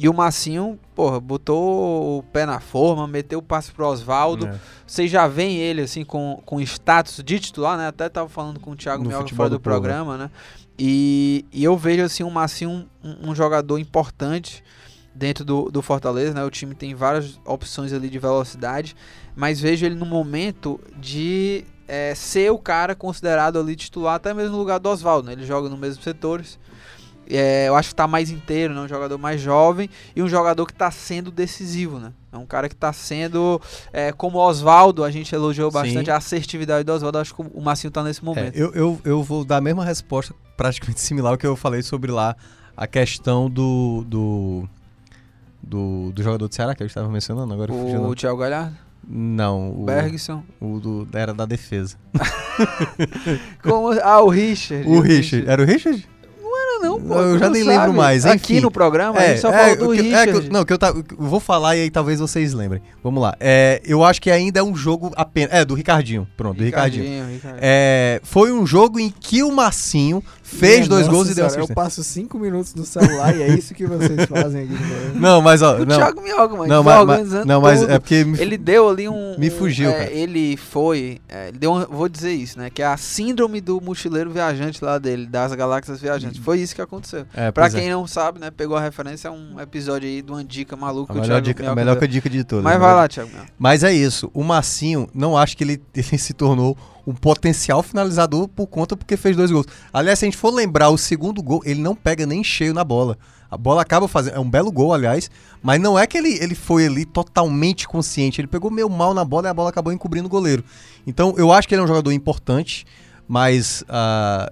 S2: E o Massinho, porra, botou o pé na forma, meteu o passe pro Oswaldo. É. Vocês já veem ele assim com, com status de titular, né? Até tava falando com o Thiago Mioca fora do, do programa, né? E, e eu vejo assim o Massinho um, um, jogador importante dentro do, do Fortaleza, né? O time tem várias opções ali de velocidade, mas vejo ele no momento de é, ser o cara considerado ali titular, até mesmo no lugar do Oswaldo, né? Ele joga nos mesmos setores. É, eu acho que está mais inteiro, né? um jogador mais jovem e um jogador que está sendo decisivo, né? É um cara que está sendo, é, como o Oswaldo, a gente elogiou bastante Sim. a assertividade do Oswaldo, acho que o Massinho está nesse é, momento.
S4: É, eu, eu, eu vou dar a mesma resposta, praticamente (laughs) similar ao que eu falei sobre lá, a questão do, do, do, do jogador do Ceará, que eu estava mencionando agora.
S2: O, o Thiago Galhardo?
S4: Não.
S2: O Bergson?
S4: O do, era da defesa. (laughs)
S2: Como, ah, o Richard.
S4: O Richard. Era o Richard?
S2: Não, pô.
S4: Eu já nem sabe. lembro mais. Enfim.
S2: Aqui no programa, é, a gente só é, falou do
S4: que,
S2: Richard.
S4: É, que, não, que eu, tá, eu, vou falar e aí talvez vocês lembrem. Vamos lá. É, eu acho que ainda é um jogo apenas... É, do Ricardinho. Pronto, do Ricardinho. Ricardinho. Ricardinho. É, foi um jogo em que o Massinho fez dois gols e deu assistência.
S3: Eu passo cinco minutos no celular e é isso que vocês fazem aqui. (laughs)
S4: Não, mas ó...
S2: O
S4: não,
S2: Thiago Mioga, mano.
S4: Não, mas, mas, não, mas é porque... Me,
S2: ele deu ali um...
S4: Me fugiu,
S2: um,
S4: é,
S2: Ele foi... É, ele deu um, vou dizer isso, né? Que é a síndrome do mochileiro viajante lá dele, das galáxias viajantes. Foi isso que aconteceu. É, pra quem é. não sabe, né? Pegou a referência, é um episódio aí de uma dica maluca.
S4: A melhor, dica, a melhor dica de todas.
S2: Mas né? vai lá, Thiago.
S4: Mas é isso. O Massinho, não acho que ele, (laughs) ele se tornou um potencial finalizador por conta porque fez dois gols. Aliás, se a gente for lembrar o segundo gol, ele não pega nem cheio na bola. A bola acaba fazendo. É um belo gol, aliás. Mas não é que ele, ele foi ali totalmente consciente. Ele pegou meio mal na bola e a bola acabou encobrindo o goleiro. Então, eu acho que ele é um jogador importante. Mas uh,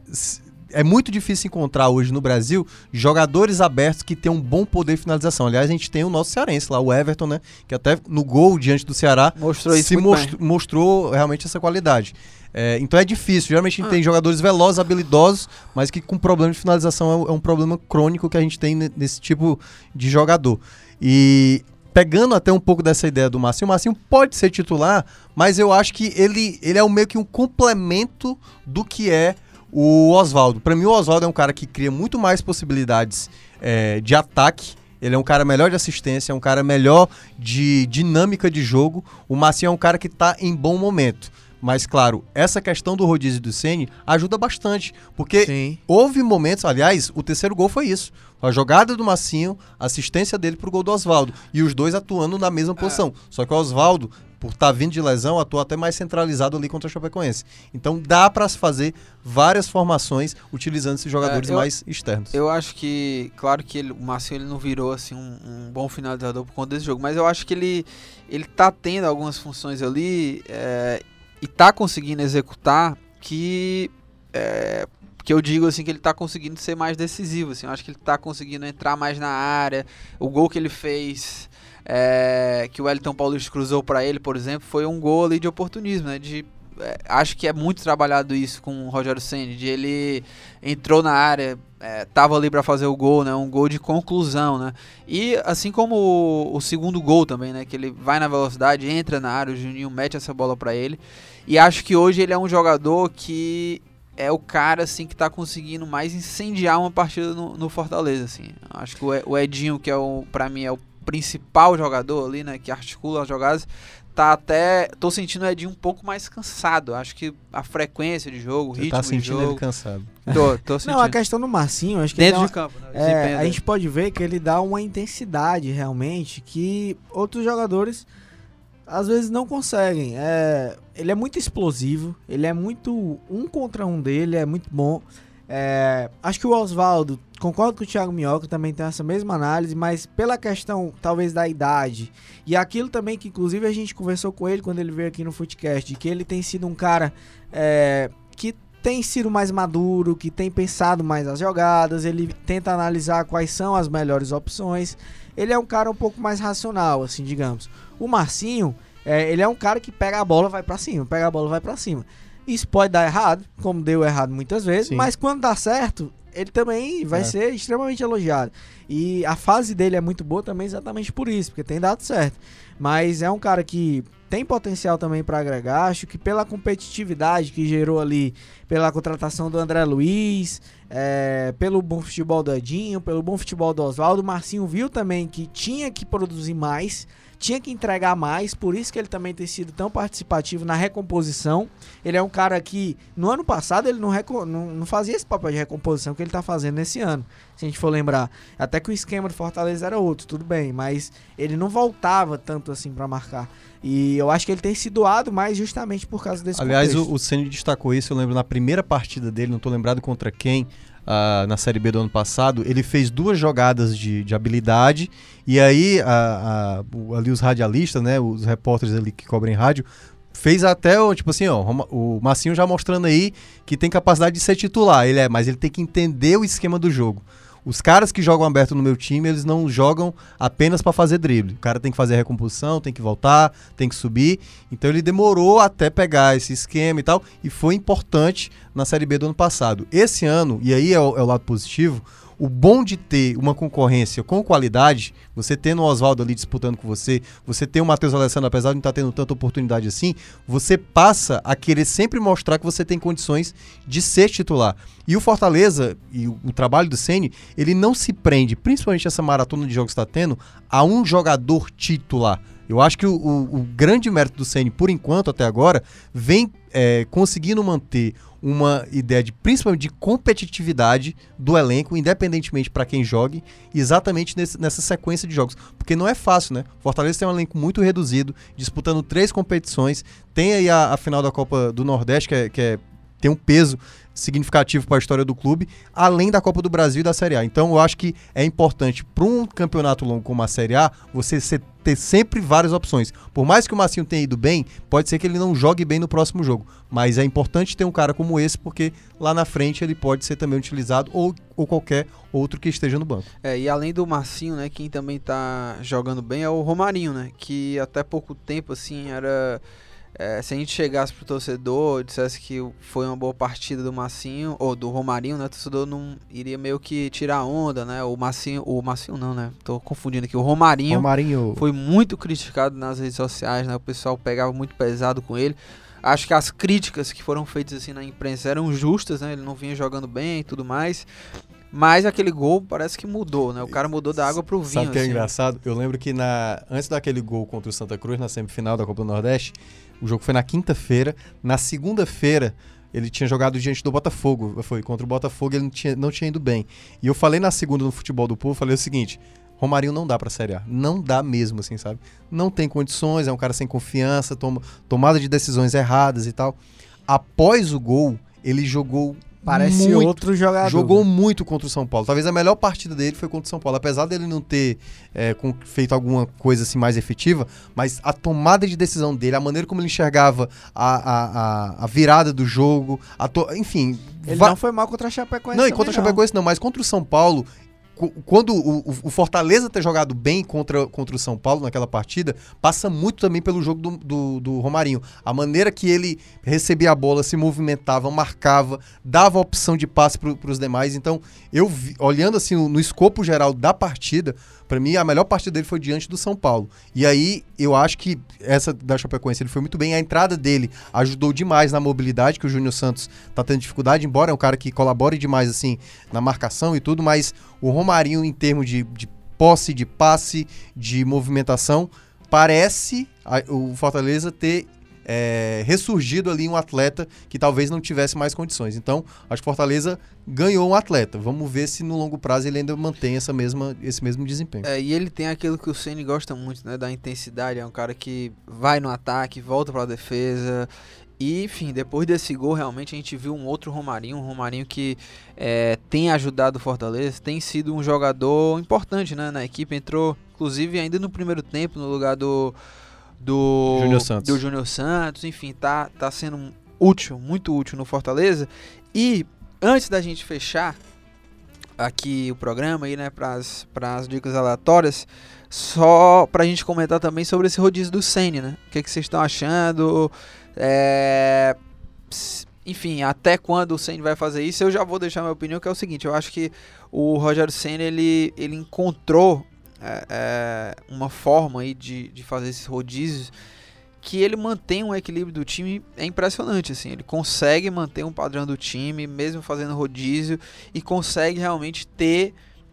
S4: é muito difícil encontrar hoje no Brasil jogadores abertos que tenham um bom poder de finalização. Aliás, a gente tem o nosso cearense lá, o Everton, né? Que até no gol diante do Ceará
S2: mostrou,
S4: se most mostrou realmente essa qualidade. É, então é difícil. Geralmente a gente ah. tem jogadores velozes, habilidosos, mas que com problema de finalização é, é um problema crônico que a gente tem nesse tipo de jogador. E pegando até um pouco dessa ideia do Marcinho, o Marcinho pode ser titular, mas eu acho que ele, ele é um, meio que um complemento do que é o Oswaldo. Para mim, o Oswaldo é um cara que cria muito mais possibilidades é, de ataque. Ele é um cara melhor de assistência, é um cara melhor de dinâmica de jogo. O Marcinho é um cara que está em bom momento. Mas, claro, essa questão do rodízio do Ceni ajuda bastante. Porque Sim. houve momentos, aliás, o terceiro gol foi isso. A jogada do Massinho, assistência dele pro gol do Oswaldo. E os dois atuando na mesma posição. É. Só que o Oswaldo, por estar tá vindo de lesão, atua até mais centralizado ali contra o Chapecoense. Então dá para se fazer várias formações utilizando esses jogadores é, eu, mais externos.
S2: Eu acho que, claro que ele, o Massinho ele não virou assim um, um, bom finalizador por conta desse jogo, mas eu acho que ele ele tá tendo algumas funções ali é, e tá conseguindo executar que é, que eu digo assim que ele tá conseguindo ser mais decisivo, assim, eu acho que ele tá conseguindo entrar mais na área. O gol que ele fez é, que o Wellington Paulista cruzou para ele, por exemplo, foi um gol ali de oportunismo, né, de é, acho que é muito trabalhado isso com o Rogério Senni, de ele entrou na área, é, tava ali para fazer o gol, né? Um gol de conclusão, né? E assim como o, o, segundo gol também, né? Que ele vai na velocidade, entra na área, o Juninho mete essa bola para ele. E acho que hoje ele é um jogador que é o cara assim que tá conseguindo mais incendiar uma partida no, no Fortaleza, assim. Acho que o Edinho, que é o para mim é o principal jogador ali, né, que articula as jogadas, tá até. tô sentindo o Edinho um pouco mais cansado. Acho que a frequência de jogo, o
S4: Você
S2: ritmo
S4: tá sentindo
S2: de jogo.
S4: ele cansado.
S2: Tô, tô sentindo. (laughs)
S3: Não, a questão do Marcinho, acho que
S2: Dentro
S3: ele
S2: de campo, né?
S3: uma- é, a gente pode ver que ele dá uma intensidade realmente que outros jogadores às vezes não conseguem. É, ele é muito explosivo, ele é muito um contra um dele, é muito bom. É, acho que o Oswaldo, concordo com o Thiago Minhoca, também tem essa mesma análise, mas pela questão talvez da idade e aquilo também que inclusive a gente conversou com ele quando ele veio aqui no Footcast, que ele tem sido um cara é, que tem sido mais maduro, que tem pensado mais as jogadas, ele tenta analisar quais são as melhores opções. Ele é um cara um pouco mais racional, assim, digamos. O Marcinho, é, ele é um cara que pega a bola, vai pra cima, pega a bola, vai pra cima. Isso pode dar errado, como deu errado muitas vezes,
S4: Sim.
S3: mas quando dá certo, ele também vai
S4: É.
S3: ser extremamente elogiado. E a fase dele é muito boa também exatamente por isso, porque tem dado certo. Mas é um cara que tem potencial também para agregar. Acho que pela competitividade que gerou ali, pela contratação do André Luiz, é, pelo bom futebol do Edinho, pelo bom futebol do Oswaldo, o Marcinho viu também que tinha que produzir mais, tinha que entregar mais, por isso que ele também tem sido tão participativo na recomposição. Ele é um cara que, no ano passado, ele não, não, não fazia esse papel de recomposição que ele tá fazendo nesse ano, se a gente for lembrar. Até que o esquema do Fortaleza era outro, tudo bem, mas ele não voltava tanto assim para marcar. E eu acho que ele tem se doado mais justamente por causa desse
S4: Aliás,
S3: contexto.
S4: o, o Ceni destacou isso, eu lembro na primeira partida dele, não tô lembrado contra quem, ah, na Série B do ano passado, ele fez duas jogadas de, de habilidade, e aí ali os radialistas, né, os repórteres ali que cobrem rádio, fez até, o tipo assim, ó, o Massinho já mostrando aí que tem capacidade de ser titular, ele é, mas ele tem que entender o esquema do jogo. Os caras que jogam aberto no meu time, eles não jogam apenas pra fazer drible. O cara tem que fazer a recomposição, tem que voltar, tem que subir. Então ele demorou até pegar esse esquema e tal, e foi importante na Série B do ano passado. Esse ano, e aí é o, é o lado positivo, o bom de ter uma concorrência com qualidade, você tendo o Oswaldo ali disputando com você, você ter o Matheus Alessandro, apesar de não estar tendo tanta oportunidade assim, você passa a querer sempre mostrar que você tem condições de ser titular. E o Fortaleza, e o, o trabalho do Ceni, ele não se prende, principalmente essa maratona de jogos que está tendo, a um jogador titular. Eu acho que o, o- o grande mérito do Ceni, por enquanto, até agora, vem é, conseguindo manter uma ideia de principalmente de competitividade do elenco, independentemente para quem jogue, exatamente nesse- nessa sequência de jogos. Porque não é fácil, né? Fortaleza tem um elenco muito reduzido, disputando três competições. Tem aí a, a final da Copa do Nordeste, que, é, que é- tem um peso significativo para a história do clube, além da Copa do Brasil e da Série A. Então eu acho que é importante para um campeonato longo como a Série A, você ter sempre várias opções. Por mais que o Massinho tenha ido bem, pode ser que ele não jogue bem no próximo jogo. Mas é importante ter um cara como esse, porque lá na frente ele pode ser também utilizado ou, ou qualquer outro que esteja no banco.
S2: É, e além do Marcinho, né, quem também tá jogando bem é o Romarinho, né, que até pouco tempo, assim, era... é, se a gente chegasse pro torcedor, dissesse que foi uma boa partida do Marcinho, ou do Romarinho, né, o torcedor não iria meio que tirar onda, né, o Marcinho, o Marcinho não, né, tô confundindo aqui, o Romarinho
S4: Romarinho.
S2: foi muito criticado nas redes sociais, né? O pessoal pegava muito pesado com ele. Acho que as críticas que foram feitas assim na imprensa eram justas, né? Ele não vinha jogando bem e tudo mais. Mas aquele gol parece que mudou, né? O cara mudou da água pro vinho.
S4: Sabe o que é
S2: assim.
S4: engraçado? Eu lembro que na, antes daquele gol contra o Santa Cruz, na semifinal da Copa do Nordeste, o jogo foi na quinta-feira. Na segunda-feira, ele tinha jogado diante do Botafogo. Foi contra o Botafogo, ele não tinha, não tinha ido bem. E eu falei na segunda no Futebol do Povo, falei o seguinte... Romarinho não dá pra Série A. Não dá mesmo, assim, sabe? Não tem condições, é um cara sem confiança, toma, tomada de decisões erradas e tal. Após o gol, ele jogou
S3: Parece
S4: muito,
S3: outro jogador.
S4: Jogou muito contra o São Paulo. Talvez a melhor partida dele foi contra o São Paulo. Apesar dele não ter é, feito alguma coisa assim mais efetiva, mas a tomada de decisão dele, a maneira como ele enxergava a, a, a, a virada do jogo, a to- enfim.
S3: Ele
S4: va-
S3: não foi mal contra a Chapecoense
S4: não, e contra o Chapecoense não, mas contra o São Paulo, quando o, o- Fortaleza ter jogado bem contra, contra o São Paulo naquela partida, passa muito também pelo jogo do, do, do Romarinho. A maneira que ele recebia a bola, se movimentava, marcava, dava opção de passe para os demais. Então, eu olhando assim no, no escopo geral da partida, para mim a melhor partida dele foi diante do São Paulo. E aí eu acho que essa da Chapecoense ele foi muito bem. A entrada dele ajudou demais na mobilidade, que o Júnior Santos tá tendo dificuldade, embora é um cara que colabore demais assim na marcação e tudo, mas o Romarinho em termos de, de posse, de passe, de movimentação, parece o Fortaleza ter é, ressurgido ali um atleta que talvez não tivesse mais condições. Então, acho que Fortaleza ganhou um atleta. Vamos ver se no longo prazo ele ainda mantém essa mesma, esse mesmo desempenho.
S2: É, e ele tem aquilo que o Ceni gosta muito, né? Da intensidade. É um cara que vai no ataque, volta pra defesa. E, enfim, depois desse gol, realmente a gente viu um outro Romarinho. Um Romarinho que é, tem ajudado o Fortaleza, tem sido um jogador importante né, na equipe. Entrou, inclusive, ainda no primeiro tempo, no lugar do. Do
S4: Júnior Santos.
S2: Do Júnior Santos. Enfim, tá, tá sendo útil, muito útil no Fortaleza. E antes da gente fechar aqui o programa aí, né, pras, pras dicas aleatórias, só pra gente comentar também sobre esse rodízio do Senna, né? O que, que vocês estão achando? É, Enfim, até quando o Senna vai fazer isso? Eu já vou deixar minha opinião, que é o seguinte, eu acho que o Rogério Senna, ele, ele encontrou é, é, uma forma aí de, de fazer esses rodízios que ele mantém um equilíbrio do time. É impressionante assim ele consegue manter um padrão do time mesmo fazendo rodízio e consegue realmente ter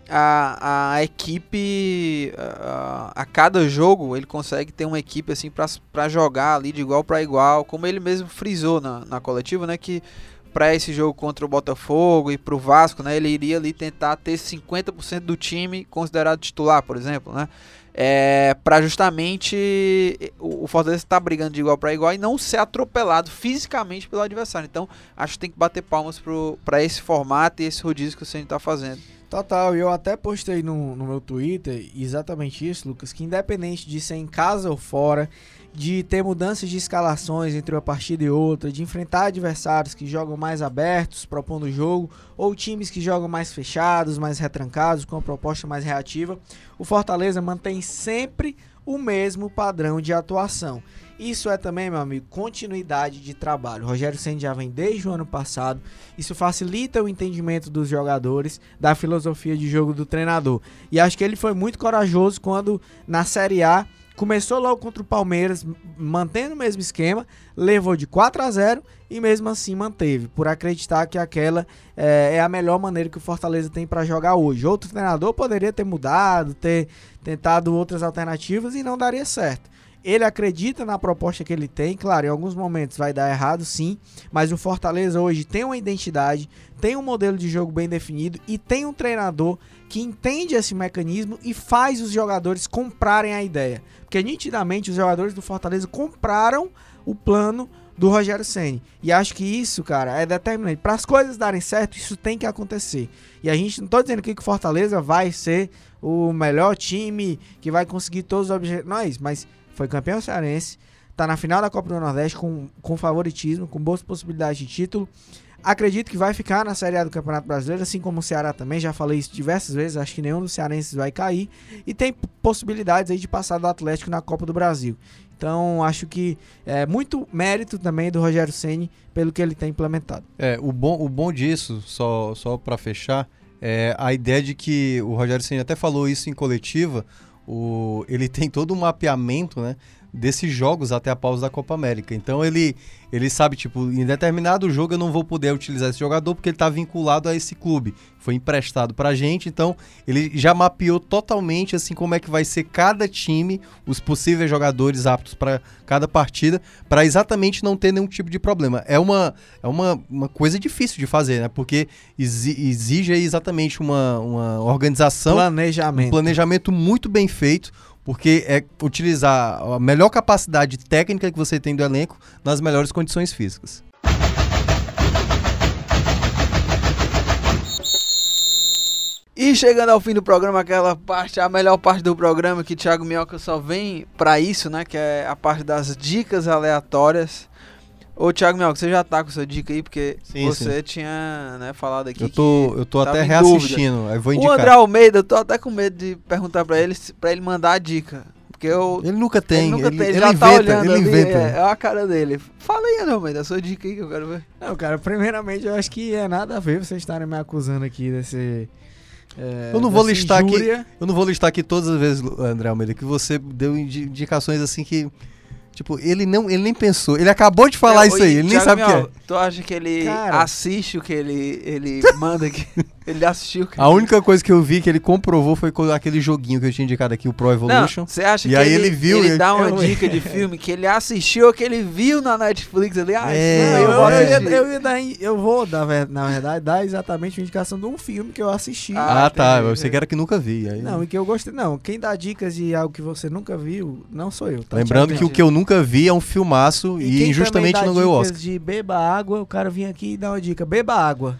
S2: a, a equipe a, a cada jogo ele consegue ter uma equipe assim para jogar ali de igual para igual como ele mesmo frisou na, na coletiva né que para esse jogo contra o Botafogo e para o Vasco né ele iria ali tentar ter 50% do time considerado titular por exemplo né é, para justamente o, Fortaleza estar brigando de igual para igual e não ser atropelado fisicamente pelo adversário. Então, acho que tem que bater palmas para esse formato e esse rodízio que o Senhor está fazendo.
S3: Total, e eu até postei no, no meu Twitter exatamente isso, Lucas, que independente de ser em casa ou fora, de ter mudanças de escalações entre uma partida e outra, de enfrentar adversários que jogam mais abertos, propondo o jogo, ou times que jogam mais fechados, mais retrancados, com uma proposta mais reativa, o Fortaleza mantém sempre o mesmo padrão de atuação. Isso é também, meu amigo, continuidade de trabalho. O Rogério Senna já vem desde o ano passado. Isso facilita o entendimento dos jogadores da filosofia de jogo do treinador. E acho que ele foi muito corajoso quando na Série A começou logo contra o Palmeiras, mantendo o mesmo esquema, levou de 4 a 0 e mesmo assim manteve, por acreditar que aquela é, é a melhor maneira que o Fortaleza tem para jogar hoje. Outro treinador poderia ter mudado, ter tentado outras alternativas e não daria certo. Ele acredita na proposta que ele tem, claro, em alguns momentos vai dar errado, sim, mas o Fortaleza hoje tem uma identidade, tem um modelo de jogo bem definido e tem um treinador que entende esse mecanismo e faz os jogadores comprarem a ideia. Porque nitidamente os jogadores do Fortaleza compraram o plano do Rogério Ceni. E acho que isso, cara, é determinante. Para as coisas darem certo, isso tem que acontecer. E a gente não tô dizendo aqui que o Fortaleza vai ser o melhor time que vai conseguir todos os objetivos. Não é isso, mas foi campeão cearense, tá na final da Copa do Nordeste com, com favoritismo, com boas possibilidades de título. Acredito que vai ficar na Série A do Campeonato Brasileiro, assim como o Ceará também. Já falei isso diversas vezes. Acho que nenhum dos cearenses vai cair. E tem possibilidades aí de passar do Atlético na Copa do Brasil. Então, acho que é muito mérito também do Rogério Ceni pelo que ele tem implementado.
S4: É, o bom, o bom disso, só, só para fechar, é a ideia de que o Rogério Ceni até falou isso em coletiva, o, ele tem todo um mapeamento, né? Desses jogos até a pausa da Copa América. Então ele, ele sabe, tipo, em determinado jogo eu não vou poder utilizar esse jogador porque ele está vinculado a esse clube. Foi emprestado pra gente, então ele já mapeou totalmente assim como é que vai ser cada time, os possíveis jogadores aptos para cada partida, para exatamente não ter nenhum tipo de problema. É uma, é uma, uma coisa difícil de fazer, né? Porque exi- exige exatamente uma, uma organização, um
S3: Planejamento.
S4: planejamento muito bem feito, porque é utilizar a melhor capacidade técnica que você tem do elenco nas melhores condições físicas.
S2: E chegando ao fim do programa, aquela parte, a melhor parte do programa que Thiago Minhoca só vem pra isso, né? Que é a parte das dicas aleatórias. Ô, Thiago Mel, você já tá com sua dica aí, porque
S4: Sim,
S2: você tinha né, falado aqui
S4: Eu tô, eu tô até reassistindo, aí vou
S2: O
S4: indicar.
S2: André Almeida, eu tô até com medo de perguntar pra ele, pra ele mandar a dica. Porque eu.
S4: Ele nunca tem,
S2: ele nunca
S4: ele,
S2: tem, ele
S4: ele
S2: já
S4: inventa,
S2: tá olhando
S4: ele
S2: ali,
S4: inventa.
S2: É, é a cara dele. Fala aí, André Almeida, a sua dica aí que eu quero ver.
S3: Não, cara, primeiramente eu acho que é nada a ver vocês estarem me acusando aqui desse. é,
S4: Eu não vou
S3: dessa
S4: listar aqui-
S3: injúria.
S4: Eu não vou listar aqui todas as vezes, André Almeida, que você deu indi- indicações assim que. Tipo, ele não, ele nem pensou. Ele acabou de falar
S2: É,
S4: isso aí, ele nem
S2: Thiago
S4: sabe o que é.
S2: Tu acha que ele
S3: Cara.
S2: assiste o que ele, ele (laughs) manda aqui? Ele assistiu o que
S4: A única coisa que eu vi que ele comprovou foi com aquele joguinho que eu tinha indicado aqui, o Pro Evolution.
S2: você acha
S4: E
S2: que
S4: aí
S2: ele,
S4: ele viu,
S2: ele
S4: ele-
S2: dá uma (laughs)
S3: eu-
S2: dica de (laughs) filme que ele assistiu, que ele viu na Netflix ali? Ah,
S4: É,
S3: Não, eu,
S2: eu vou assistir.
S3: eu ia dar, eu vou dar, na verdade, dar exatamente uma indicação de um filme que eu assisti.
S2: Ah,
S4: Ah, tá. Você que era que nunca vi. Aí...
S3: Não, e que eu gostei. Não, quem dá dicas de algo que você nunca viu, não sou eu. Tá,
S4: Lembrando que o que eu nunca vi é um filmaço e,
S3: quem
S4: injustamente não ganhou Oscar.
S3: de beba água, o cara vinha aqui e dá uma dica. Beba água.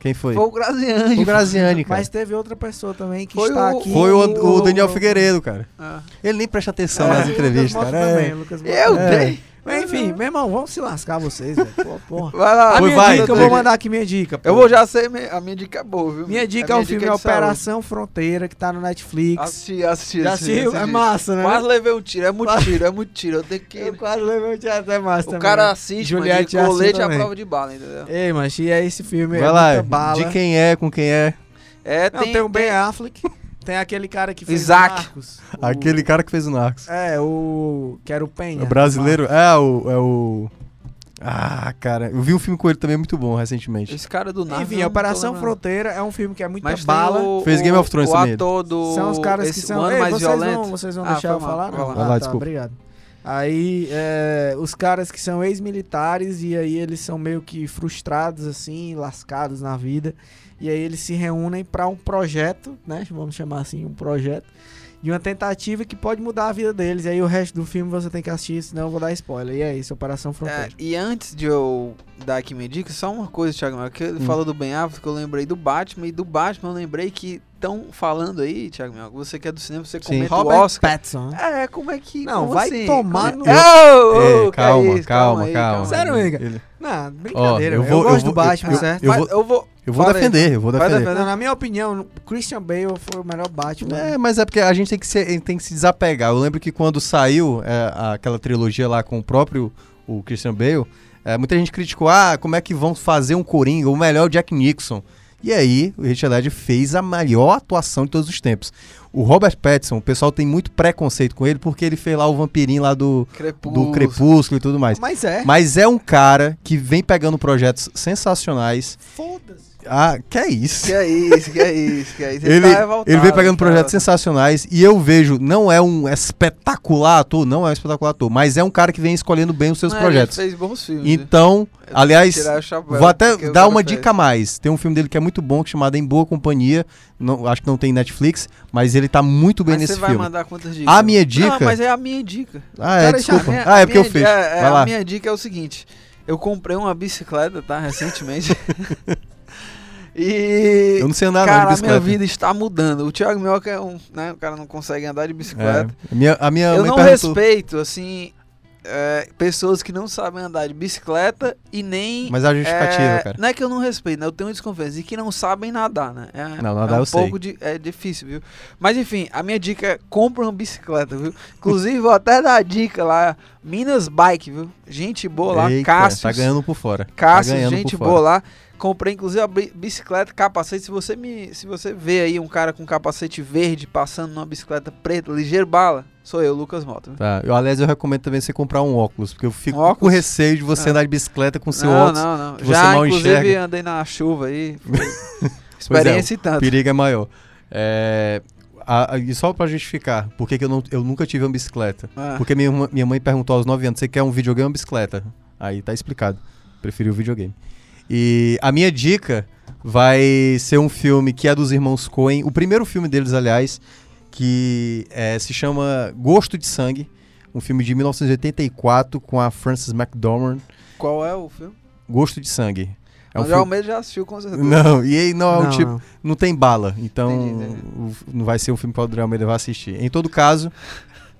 S4: Quem foi?
S2: Foi o Graziani.
S4: O Graziani, (laughs) cara.
S3: Mas teve outra pessoa também que
S2: Foi
S3: está
S2: o-
S3: aqui.
S4: Foi o, o Daniel Figueiredo, cara.
S2: Ah.
S4: Ele nem presta atenção
S3: É,
S4: nas entrevistas, cara. É.
S3: também, Lucas
S2: Eu
S3: também.
S2: dei.
S3: Mas enfim, meu irmão, vamos se lascar vocês, velho. Pô, porra. (laughs)
S2: Vai lá.
S3: A minha
S4: vai,
S3: dica, eu vou mandar aqui minha dica. pô.
S2: Eu vou já ser. A minha dica é boa, viu?
S3: Minha dica
S2: A
S3: é o filme
S2: saúde.
S3: Operação Fronteira, que tá no Netflix.
S2: Assisti, assisti.
S3: Já assistiu? É massa, né?
S2: Quase levei um tiro. É muito tiro, é muito tiro. Eu tenho que.
S3: Eu quase levei o teatro, é massa
S2: O
S3: também.
S2: cara
S3: né?
S2: assiste,
S3: Juliette
S2: de
S3: assiste
S2: colete à
S3: também.
S2: prova de bala, entendeu?
S3: Ei, mas e é esse filme,
S4: Vai
S3: é
S4: lá,
S3: muita bala.
S4: de quem é, com quem é.
S2: É,
S3: Não,
S2: tem,
S3: tem, o Ben
S2: tem-
S3: Affleck, tem aquele cara que fez
S2: Isaac. (laughs)
S3: o Narcos. o-
S4: Aquele cara que fez o Narcos.
S3: É, o... que era o Penha.
S4: O brasileiro. É, o. É o. Ah, cara. Eu vi um filme com ele também muito bom recentemente.
S2: Esse cara do Narcos.
S3: Enfim, Operação. Fronteira é um filme que é muita
S2: Mas
S3: bala.
S2: o,
S4: Fez Game
S2: o-
S4: of Thrones
S2: o
S4: também.
S2: ator do.
S3: São os caras
S2: esse,
S3: que são. Ei,
S2: mais
S3: vocês
S2: violento.
S3: Vão, vocês vão
S2: Ah,
S3: deixar eu falar?
S2: vai
S3: Não,
S2: lá.
S4: Vai
S3: Ah, tá,
S4: desculpa.
S3: obrigado. Aí, é, os caras que são ex-militares e aí eles são meio que frustrados, assim, lascados na vida. E aí eles se reúnem para um projeto, né? Vamos chamar assim, um projeto. De uma tentativa que pode mudar a vida deles. E aí o resto do filme você tem que assistir, senão eu vou dar spoiler. E é isso, Operação
S2: É,
S3: Fronteira.
S2: e antes de eu dar aqui minha dica, só uma coisa, Thiago, Mel, que ele
S4: Hum.
S2: falou do Ben Affleck, eu lembrei do Batman, e do Batman eu lembrei que estão falando aí, Thiago Mel, você que é do cinema, você
S4: Sim.
S2: comenta
S3: Robert
S2: o Oscar.
S3: Pattinson.
S2: É, como é que.
S3: Não, vai
S2: assim?
S3: tomar no-
S2: é- Ô, ô,
S4: É,
S2: que
S4: calma,
S2: é isso?
S4: calma,
S2: aí,
S4: calma.
S3: Sério, amiga?
S4: Ele-
S3: Não, brincadeira.
S4: eu
S3: eu,
S4: vou- eu
S3: gosto
S4: vou-
S3: do Batman,
S4: eu-
S3: certo?
S4: eu
S2: Mas
S4: vou-
S2: eu vou.
S4: Eu vou
S2: Fala aí.
S4: defender, eu vou
S2: Vai
S4: defender.
S2: defender.
S3: Na minha opinião, Christian Bale foi o melhor Batman.
S4: É, mas é porque a gente tem que, se, tem que se desapegar. Eu lembro que quando saiu é, aquela trilogia lá com o próprio o Christian Bale, é, muita gente criticou, ah, como é que vão fazer um Coringa, o melhor o Jack Nixon. E aí, o Richard Ledger fez a maior atuação de todos os tempos. O Robert Pattinson, o pessoal tem muito preconceito com ele porque ele fez lá o vampirinho lá do,
S2: Crepúsculo.
S4: do Crepúsculo e tudo mais.
S3: Mas é.
S4: Mas é um cara que vem pegando projetos sensacionais.
S3: Foda-se.
S4: Ah, que é isso?
S2: Que é isso, que é isso, que é isso.
S4: Ele,
S2: tá revoltado,
S4: ele vem pegando
S2: cara.
S4: projetos sensacionais e eu vejo, não é um espetacular ator, não é um espetacular ator, mas é um cara que vem escolhendo bem os seus
S2: Não,
S4: projetos.
S2: Ele fez bons filmes. né?
S4: Então,
S2: Eu
S4: aliás,
S2: chapéu,
S4: vou até dar uma
S2: fez.
S4: dica a mais. Tem um filme dele que é muito bom, chamado Em Boa Companhia. Não, acho que não tem Netflix, mas ele tá muito bem
S2: Mas
S4: nesse
S2: você vai
S4: filme.
S2: mandar quantas dicas?
S4: A minha dica.
S2: Não, mas é a minha dica.
S4: Ah, é,
S3: Cara,
S4: desculpa.
S2: Minha-
S4: ah, é porque eu fiz.
S2: é- é,
S4: Vai
S2: a
S4: lá.
S2: minha dica é o seguinte: eu comprei uma bicicleta, tá? Recentemente. (laughs) e.
S4: Eu não sei andar não,
S2: cara,
S4: de
S2: a minha
S4: bicicleta.
S2: vida está mudando. O Thiago Mioca é um. Né, o cara não consegue andar de bicicleta.
S4: É, a minha, a minha
S2: eu não
S4: perguntou,
S2: respeito, assim. é, pessoas que não sabem andar de bicicleta e nem.
S4: Mas a justificativa,
S2: é,
S4: cara.
S2: Não é que eu não respeito, né? Eu tenho desconfiança. E que não sabem nadar, né? É,
S4: Não, nadar
S2: é um
S4: eu sei.
S2: pouco de, é difícil, viu? Mas enfim, a minha dica é compra uma bicicleta, viu? Inclusive, vou até dar a dica lá. Minas Bike, viu? Gente boa lá.
S4: Eita,
S2: Cássio.
S4: tá ganhando por fora.
S2: Cássio,
S4: tá
S2: gente boa
S4: fora.
S2: lá. Comprei inclusive a bi- bicicleta, capacete. Se você me, se você vê aí um cara com capacete verde passando numa bicicleta preta, ligeiro bala, sou eu, Lucas Mota.
S4: Tá, eu, aliás, eu recomendo também você comprar um óculos, porque eu fico
S2: Um
S4: com receio de você
S2: Ah.
S4: andar de bicicleta com seu
S2: não,
S4: óculos.
S2: não, não.
S4: você
S2: Já inclusive
S4: enxerga.
S2: andei na chuva aí. (laughs) foi Experiência e
S4: O
S2: tanto.
S4: perigo é maior. É, a- a- e só pra justificar, por que, eu, não, eu nunca tive uma bicicleta?
S2: Ah.
S4: Porque minha, minha mãe perguntou aos 9 anos, você quer um videogame ou uma bicicleta? Aí tá explicado. Preferi o videogame. E a minha dica vai ser um filme que é dos irmãos Coen, o primeiro filme deles, aliás, que é, se chama Gosto de Sangue, um filme de 1984 com a Frances McDormand,
S2: Qual é o filme?
S4: Gosto de Sangue. É um
S2: André
S4: filme...
S2: Almeida já assistiu com certeza.
S4: Não, e aí não é um tipo.
S3: não.
S4: Não tem bala. Então
S2: Entendi, entendi.
S4: não vai ser um filme que o André Almeida vai assistir. Em todo caso,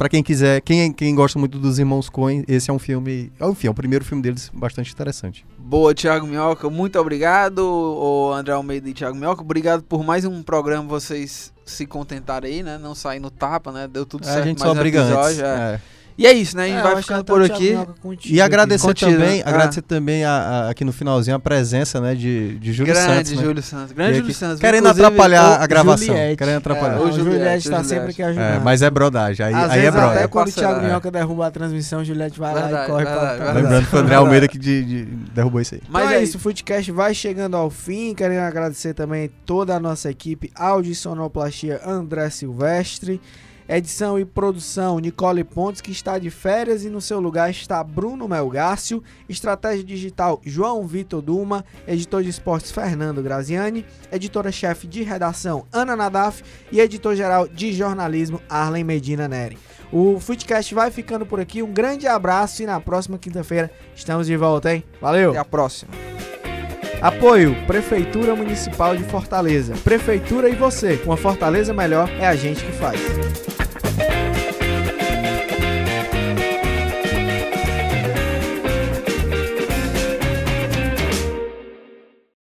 S4: pra quem quiser, quem, quem gosta muito dos Irmãos Coen, esse é um filme. Enfim, é o primeiro filme deles bastante interessante.
S2: Boa, Thiago Minhoca, muito obrigado. O André Almeida e Thiago Minhoca, obrigado por mais um programa vocês se contentarem aí, né? Não sair no tapa, né? Deu tudo
S4: a
S2: certo.
S4: gente
S2: mais
S4: só
S2: um
S4: briga antes.
S2: episódio, é.
S4: é.
S2: E é isso, né? A gente
S3: É,
S2: vai ficando por aqui.
S3: Contigo
S4: E agradecer
S2: Contigo,
S4: também,
S2: né?
S4: agradecer também a- a- aqui no finalzinho a presença, né, de, de Júlio
S2: Grande
S4: Santos. né?
S2: Júlio Santos. Grande Júlio Santos.
S4: Querendo atrapalhar
S3: o
S4: a gravação.
S3: Juliette.
S4: Querendo atrapalhar.
S2: É,
S3: O Juliette, tá
S2: o
S3: sempre aqui ajudando.
S4: É, mas é brodagem. Aí,
S3: Às
S4: aí é
S3: vezes
S4: brother.
S3: até quando o Thiago
S2: é.
S3: Minhoca derruba a transmissão, o Juliette vai lá
S2: Verdade,
S3: e corre
S2: verdade,
S3: pra
S2: verdade.
S4: Lembrando que o André (laughs) Almeida que de- de- derrubou isso aí.
S2: Mas
S3: então
S2: é
S3: é isso, o Footcast vai chegando ao fim. Querendo agradecer também toda a nossa equipe, áudio e sonoplastia André Silvestre, edição e produção Nicole Pontes, que está de férias, e no seu lugar está Bruno Melgácio, estratégia digital João Vitor Duma, editor de esportes Fernando Graziani, editora-chefe de redação Ana Nadaf e editor-geral de jornalismo Arlen Medina Neri. O Footcast vai ficando por aqui. Um grande abraço e na próxima quinta-feira estamos de volta, hein? Valeu!
S2: Até a próxima.
S3: Apoio Prefeitura Municipal de Fortaleza. Prefeitura e você. Uma Fortaleza melhor é a gente que faz.